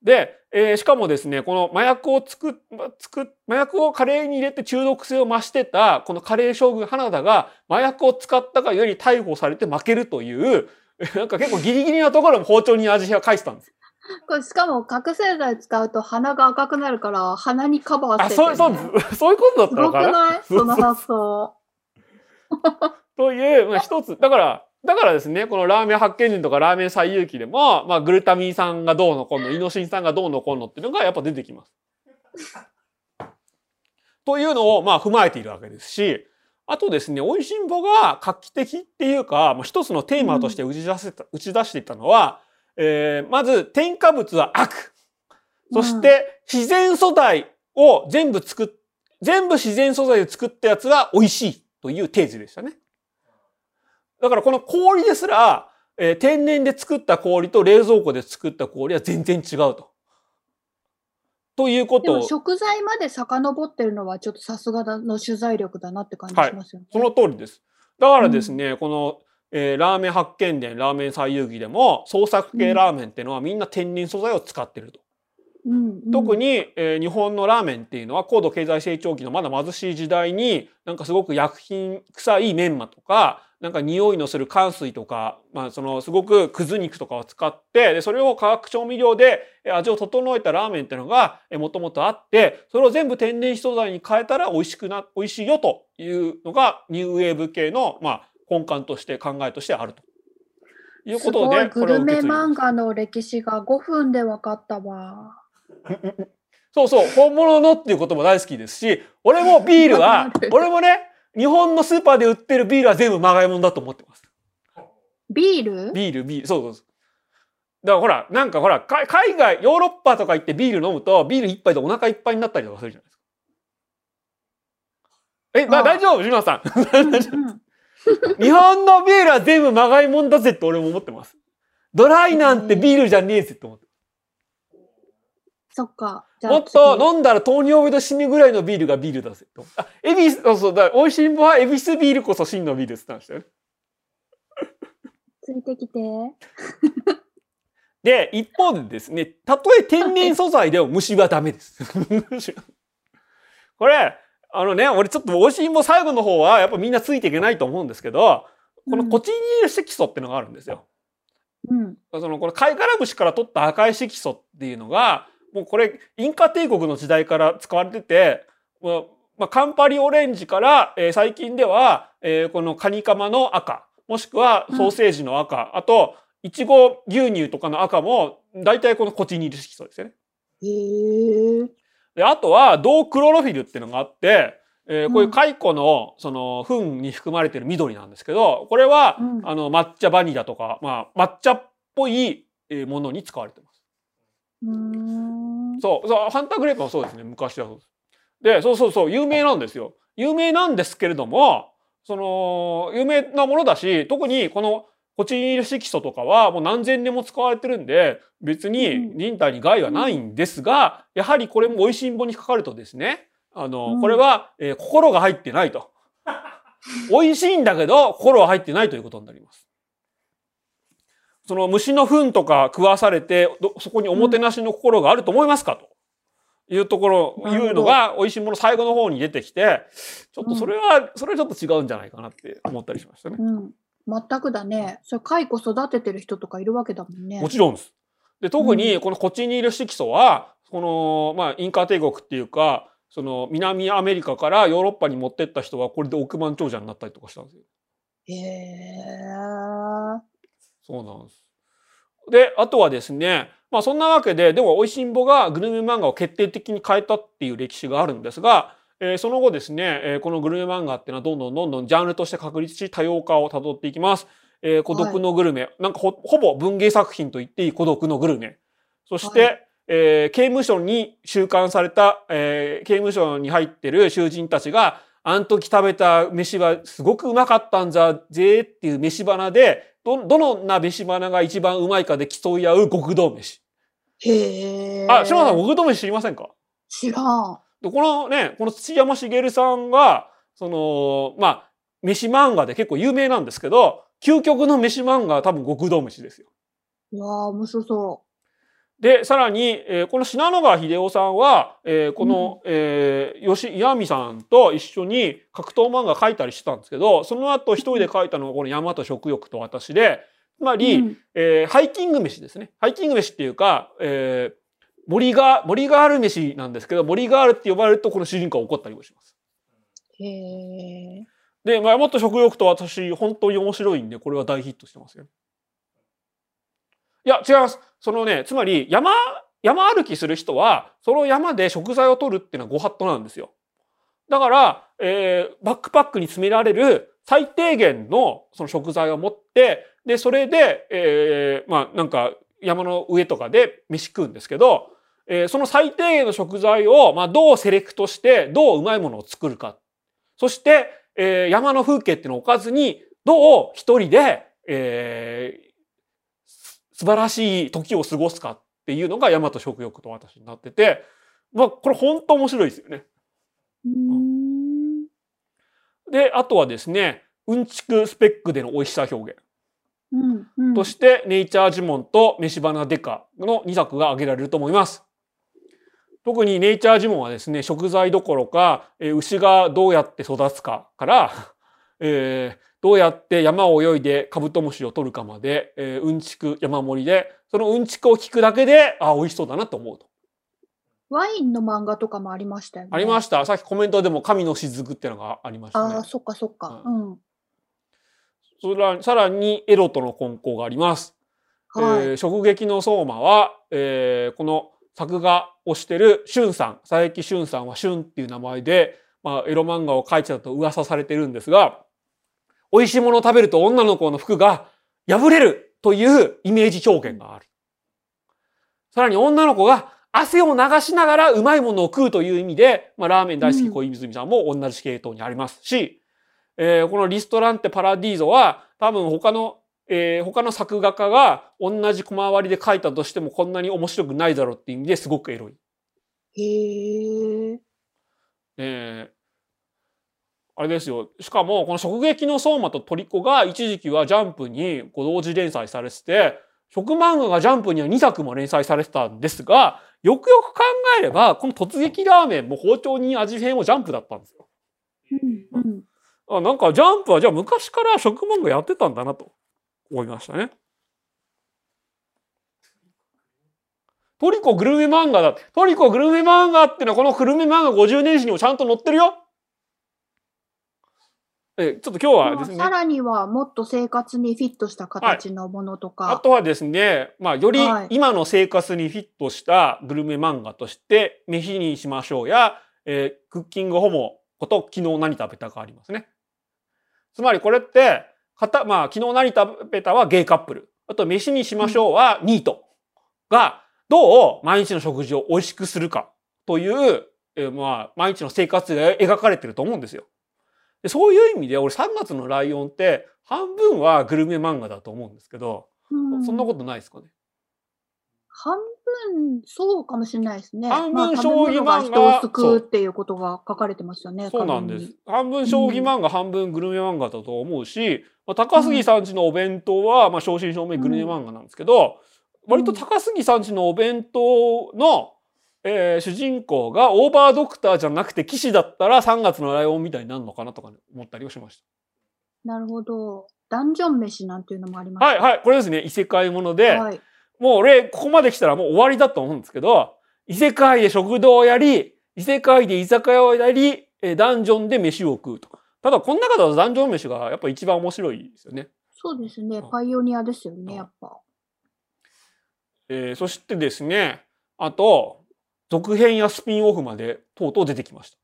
Speaker 1: で、えーしかもですね、この麻薬を作作っ、麻薬をカレーに入れて中毒性を増してた、このカレー将軍花田が麻薬を使ったがゆえに逮捕されて負けるという、なんか結構ギリギリなところも包丁に味変を返したんです。
Speaker 2: これしかも覚醒剤使うと鼻が赤くなるから鼻にカバー
Speaker 1: あ、
Speaker 2: してて、
Speaker 1: そう、
Speaker 2: ね、
Speaker 1: そう、そういうことだった
Speaker 2: すごく
Speaker 1: のかな
Speaker 2: ない？その発想。
Speaker 1: という、まあ一つ、だから、だからですね、このラーメン発見人とかラーメン最有機でも、まあグルタミン酸がどうのこうの、イノシン酸がどうのこうのっていうのがやっぱ出てきます。というのをまあ踏まえているわけですし、あとですね、美味しんぼが画期的っていうか、まあ、一つのテーマとして打ち出せた、打ち出していたのは、えーまず添加物は悪。そして自然素材を全部作っ、全部自然素材で作ったやつは美味しいというテーゼでしたね。だからこの氷ですら、えー天然で作った氷と冷蔵庫で作った氷は全然違うと。ということを、
Speaker 2: 食材まで遡ってるのはちょっとさすがの取材力だなって感じしますよね。
Speaker 1: その通りです。だからですね、この、えーラーメン発見伝、ラーメン最遊記でも創作系ラーメンっていうのはみんな天然素材を使ってると。
Speaker 2: うんうん
Speaker 1: 特に、えー日本のラーメンっていうのは高度経済成長期のまだ貧しい時代になんかすごく薬品臭いメンマとかなんか匂いのする乾水とか、まあそのすごくくず肉とかを使って、で、それを化学調味料で味を整えたラーメンっていうのがもともとあって、それを全部天然素材に変えたら美味しくな、美味しいよというのがニューウェーブ系の、まあ根幹として考えとしてあると。いうことで、
Speaker 2: グルメ漫画の歴史が5分で分かったわ。
Speaker 1: そうそう、本物のっていうことも大好きですし、俺もビールは、俺もね、日本のスーパーで売ってるビールは全部まがいもんだと思ってます。
Speaker 2: ビール？
Speaker 1: ビール、ビール、そうそうそう。だからほら、なんかほら、海外、ヨーロッパとか行ってビール飲むと、ビール一杯でお腹いっぱいになったりとかするじゃないですか。え、まあ大丈夫、島さん。日本のビールは全部まがいもんだぜって俺も思ってます。ドライなんてビールじゃねえぜって思って。
Speaker 2: そっか。
Speaker 1: もっと飲んだら糖尿病で死ぬぐらいのビールがビールだぜと。あ、エビス、そうそうだ、美味しいもはエビスビールこそ真のビールって言ったんですよ
Speaker 2: ついてきて。
Speaker 1: で、一方でですね、たとえ天然素材でも虫はダメです。これ、あのね、俺ちょっと美味しいも最後の方はやっぱみんなついていけないと思うんですけど、このコチニール色素っていうのがあるんですよ。
Speaker 2: うん。
Speaker 1: その、この貝殻節から取った赤い色素っていうのが、もうこれ、インカ帝国の時代から使われてて、まあ、カンパリオレンジから、えー、最近では、えー、このカニカマの赤、もしくはソーセージの赤、うん、あと、いちご牛乳とかの赤も、大体このコチニール色素ですよね。
Speaker 2: へー。
Speaker 1: で、あとは、銅クロロフィルっていうのがあって、えー、こういう蚕の、その、糞に含まれてる緑なんですけど、これは、うん、あの、抹茶バニラとか、まあ、抹茶っぽいものに使われてます。そうそうハンターグレープもそうですね。昔はそうです。でそうそうそう有名なんですよ。有名なんですけれどもその有名なものだし特にこのコチニール色素とかはもう何千年も使われてるんで別に人体に害はないんですが、やはりこれも美味しんぼにかかるとですねあの、これは、えー、心が入ってないと。美味しいんだけど心は入ってないということになります。その虫の糞とか食わされて、そこにおもてなしの心があると思いますかというところ、いうのが、美味しいもの最後の方に出てきて、ちょっとそれは、それはちょっと違うんじゃないかなって思ったりしましたね。
Speaker 2: うん。全くだね。それ、蚕育ててる人とかいるわけだもんね。
Speaker 1: もちろんです。で、特にこのコチニール色素は、この、まあ、インカ帝国っていうか、その南アメリカからヨーロッパに持ってった人はこれで億万長者になったりとかしたんですよ。
Speaker 2: へえ。
Speaker 1: そうなんです。で、あとはですね、まあそんなわけで、でも、美味しんぼがグルメ漫画を決定的に変えたっていう歴史があるんですが、えー、その後ですね、えー、このグルメ漫画っていうのはどんどんどんどんジャンルとして確立し多様化を辿っていきます。えー、孤独のグルメ、はい、なんかほほぼ文芸作品と言っていい孤独のグルメ。そして、はい、えー、刑務所に収監された、えー、刑務所に入ってる囚人たちが、あん時食べた飯はすごくうまかったんざぜっていう飯花で、ど、どの鍋し花が一番うまいかで競い合う極道飯。
Speaker 2: へえ。
Speaker 1: あ、島田さん極道飯知りませんか？
Speaker 2: 知らん。
Speaker 1: で、このね、この土山茂さんが、その、まあ、飯漫画で結構有名なんですけど、究極の飯漫画は多分極道飯ですよ。
Speaker 2: うわあ、面白そう。
Speaker 1: で、さらに、えー、この信濃川秀夫さんは、えー、この、うん、えー、吉岩見さんと一緒に格闘漫画描いたりしてたんですけど、その後一人で描いたのがこの山と食欲と私で、つまり、うん、えー、ハイキング飯ですね。ハイキング飯っていうか、えー、森が、森がある飯なんですけど、森があるって呼ばれるとこの主人公が怒ったりもします。
Speaker 2: へえ。
Speaker 1: で、まあ、山と食欲と私、本当に面白いんで、これは大ヒットしてますよ。いや、違います。そのね、つまり山、山歩きする人は、その山で食材を取るっていうのはご法度なんですよ。だから、えー、バックパックに詰められる最低限のその食材を持って、で、それで、えー、まあなんか山の上とかで飯食うんですけど、えー、その最低限の食材を、まあ、どうセレクトして、どううまいものを作るか。そして、えー、山の風景っていうのを置かずに、どう一人で、え素晴らしい時を過ごすかっていうのが大和食欲と私になってて、まあ、これ本当面白いですよね。で、あとはですね、うんちくスペックでの美味しさ表現。
Speaker 2: うんうん、
Speaker 1: として、ネイチャージモンと飯花デカの2作が挙げられると思います。特にネイチャージモンはですね、食材どころか、え牛がどうやって育つかから、えーどうやって山を泳いでカブトムシを取るかまで、えーうんちく山盛りで、そのうんちくを聞くだけで、あ、美味しそうだなと思うと。
Speaker 2: ワインの漫画とかもありましたよね。
Speaker 1: ありました。さっきコメントでも神の雫っていうのがありましたね
Speaker 2: ああ、。そっかそっか。うん。
Speaker 1: それらさらにエロとの根交があります。
Speaker 2: はい。
Speaker 1: えー直撃の相馬は、えーこの作画をしてる俊さん、佐伯俊さんは俊っていう名前で、まあ、エロ漫画を描いてたと噂されてるんですが、美味しいものを食べると女の子の服が破れるというイメージ表現がある。さらに女の子が汗を流しながらうまいものを食うという意味で、まあ、ラーメン大好き小泉さんも同じ系統にありますし、えーこのリストランテパラディーゾは多分他のえー他の作画家が同じ小回りで描いたとしてもこんなに面白くないだろうっていう意味ですごくエロい。
Speaker 2: へえ。
Speaker 1: えーあれですよ。しかも、この直撃の相馬とトリコが一時期はジャンプにこう同時連載されてて、食漫画がジャンプには2作も連載されてたんですが、よくよく考えれば、この突撃ラーメンも包丁に味変もジャンプだったんですよ。
Speaker 2: うんうん。
Speaker 1: あなんかジャンプはじゃあ昔から食漫画やってたんだなと思いましたね。トリコグルメ漫画だ。トリコグルメ漫画ってのはこのグルメ漫画50年史にもちゃんと載ってるよ。え、ちょっと今日はですね。
Speaker 2: さらにはもっと生活にフィットした形のものとか。
Speaker 1: あとはですね、まあ、より
Speaker 2: はい
Speaker 1: 今の生活にフィットしたグルメ漫画として、飯にしましょうや、えークッキングホモこと昨日何食べたかありますね。つまりこれって、かたまあ、昨日何食べたはゲイカップル。あと、飯にしましょうはニートが、どう毎日の食事を美味しくするかという、えーまあ、毎日の生活が描かれてると思うんですよ。でそういう意味で、俺3月のライオンって、半分はグルメ漫画だと思うんですけど、
Speaker 2: うん
Speaker 1: そんなことないですかね？
Speaker 2: 半分、そうかもしれないですね。
Speaker 1: 半分
Speaker 2: まあ
Speaker 1: 将棋漫画
Speaker 2: 食べ物が人を救うっていうことが書かれてますよね。
Speaker 1: そうなんです。半分将棋漫画、半分グルメ漫画だと思うし、まあ、高杉さんちのお弁当は、まあ、正真正銘グルメ漫画なんですけど、割と高杉さんちのお弁当の、えー主人公がオーバードクターじゃなくて騎士だったら3月のライオンみたいになるのかなとかね、思ったりをしまし
Speaker 2: なるほど。ダンジョン飯なんていうのもありま
Speaker 1: た。
Speaker 2: す。
Speaker 1: はいはい。これですね、異世界もので、
Speaker 2: はい。
Speaker 1: もう俺、ここまで来たらもう終わりだと思うんですけど、異世界で食堂をやり、異世界で居酒屋をやり、えーダンジョンで飯を食うと。ただ、この中だとダンジョン飯がやっぱ一番面白いですよね。
Speaker 2: そうですね
Speaker 1: うん。
Speaker 2: パイオニアですよ
Speaker 1: うん
Speaker 2: ね、やっぱ。
Speaker 1: えーそしてですね、あと、続編やスピンオフまでとうとう出てきました。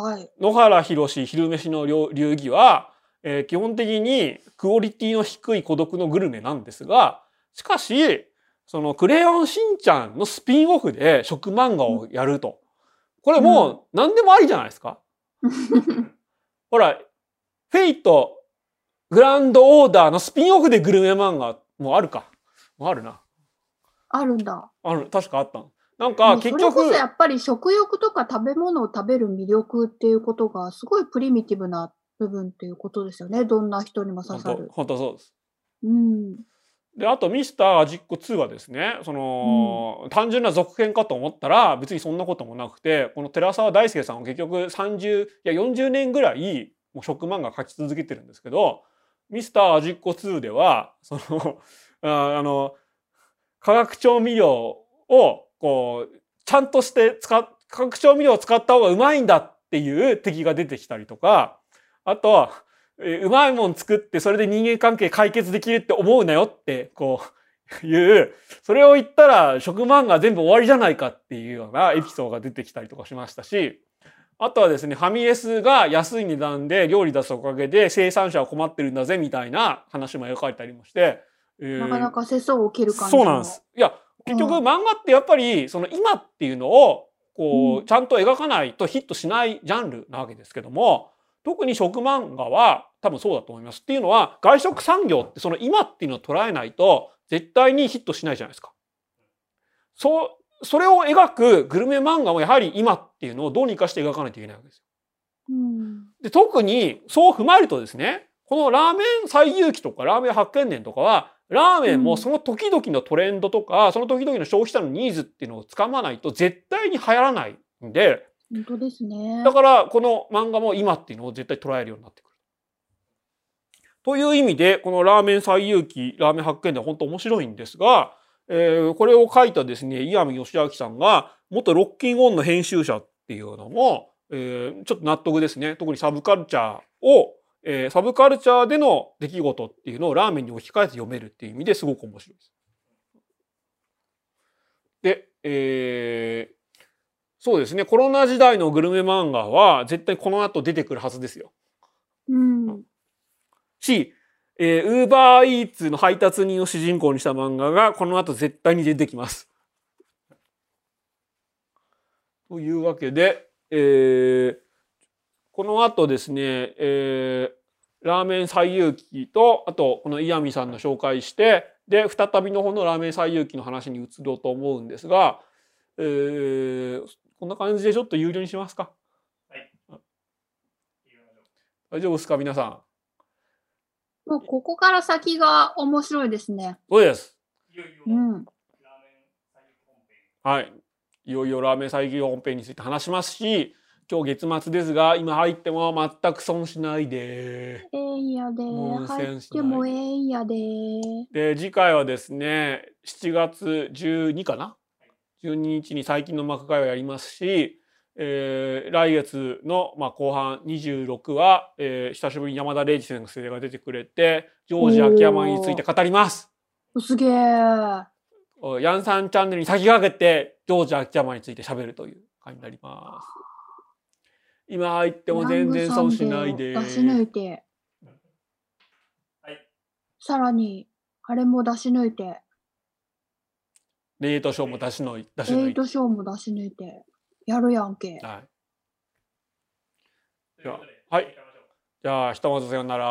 Speaker 2: はい。
Speaker 1: 野原宏昼飯の流流儀は、えー基本的にクオリティの低い孤独のグルメなんですが、しかし、そのクレヨンしんちゃんのスピンオフで食漫画をやると。これもう何でもありじゃないですか。ほら、フェイト、グランドオーダーのスピンオフでグルメ漫画もあるか。あるな。
Speaker 2: あるんだ。
Speaker 1: ある、確かあったの。なん
Speaker 2: も
Speaker 1: か
Speaker 2: うそれ
Speaker 1: 結局
Speaker 2: こそ、やっぱり食欲とか食べ物を食べる魅力っていうことがすごいプリミティブな部分っていうことですよね。どんな人にも刺さる。
Speaker 1: 本当本当そうです。
Speaker 2: うん。
Speaker 1: で、あとミスターアジック2はですね、その、単純な続編かと思ったら別にそんなこともなくて、この寺澤大輔さんは結局30、いや40年ぐらいもう食漫画描き続けてるんですけど、ミスターアジック2では、その、ああの、化学調味料をこう、ちゃんとして使っ、化学調味料を使った方がうまいんだっていう敵が出てきたりとか、あと、えーうまいもん作ってそれで人間関係解決できるって思うなよって、こう、いう、それを言ったら食漫画全部終わりじゃないかっていうようなエピソードが出てきたりとかしましたし、あとはですね、ファミレスが安い値段で料理出すおかげで生産者は困ってるんだぜみたいな話も描かれたりもして、えー
Speaker 2: なかなか世相を切る感じの。
Speaker 1: そうなんです。いや、結局
Speaker 2: うん
Speaker 1: 漫画ってやっぱり、その今っていうのを、こう、
Speaker 2: うん
Speaker 1: ちゃんと描かないとヒットしないジャンルなわけですけども、特に食漫画は多分そうだと思います。っていうのは、外食産業ってその今っていうのを捉えないと、絶対にヒットしないじゃないですか。そう、それを描くグルメ漫画もやはり今っていうのをどうにかして描かないといけないわけですよ。
Speaker 2: うん。
Speaker 1: で特にそう踏まえるとですねこのラーメン最有機とかラーメン発見年とかはラーメンもその時々のトレンドとか、その時々の消費者のニーズっていうのをつかまないと絶対に流行らないんで
Speaker 2: 本当ですね。
Speaker 1: だからこの漫画も今っていうのを絶対捉えるようになってくる。という意味で、このラーメン最遊記、ラーメン発見では本当面白いんですが、えーこれを書いたですね、岩見義明さんが、元ロッキンオンの編集者っていうのも、えーちょっと納得ですね。特にサブカルチャーを、えーサブカルチャーでの出来事っていうのをラーメンに置き換えて読めるっていう意味ですごく面白いです。で、えーそうですね、コロナ時代のグルメ漫画は絶対この後出てくるはずですよ。
Speaker 2: うん。
Speaker 1: し、えー、ウーバーイーツの配達人を主人公にした漫画がこの後絶対に出てきます。というわけで、えーこの後ですね、えーラーメン最遊記と、あと、この岩見さんの紹介して、で、再びの方のラーメン最遊記の話に移ろうと思うんですが、えーこんな感じでちょっと有料にしますか大丈夫ですか皆さん。
Speaker 2: もうここから先が面白いですね。
Speaker 1: そうです。
Speaker 2: うん。
Speaker 1: はい。いよいよラーメン再起本編について話しますし、今日月末ですが、今入っても全く損しないで。
Speaker 2: ええんやで。入ってもええんやで。
Speaker 1: で、次回はですね、7月12かな ?12 日に最近の幕会をやりますし、えー来月の、まあ、後半26は、えー久しぶりに山田礼二先生が出てくれて、ジョージ秋山について語ります。
Speaker 2: すげえ。
Speaker 1: おヤンさんチャンネルに先駆けて、ジョージ秋山について喋るという回になります。今入っても全然損しないで。
Speaker 2: 出し抜いて。さらに、あれも出し抜いて、
Speaker 1: レートショーも出しのい出し抜いて。
Speaker 2: エイトショーも出し抜いて、やるやんけ。
Speaker 1: はい。じゃあはい。じゃあ、ひとまずさよなら。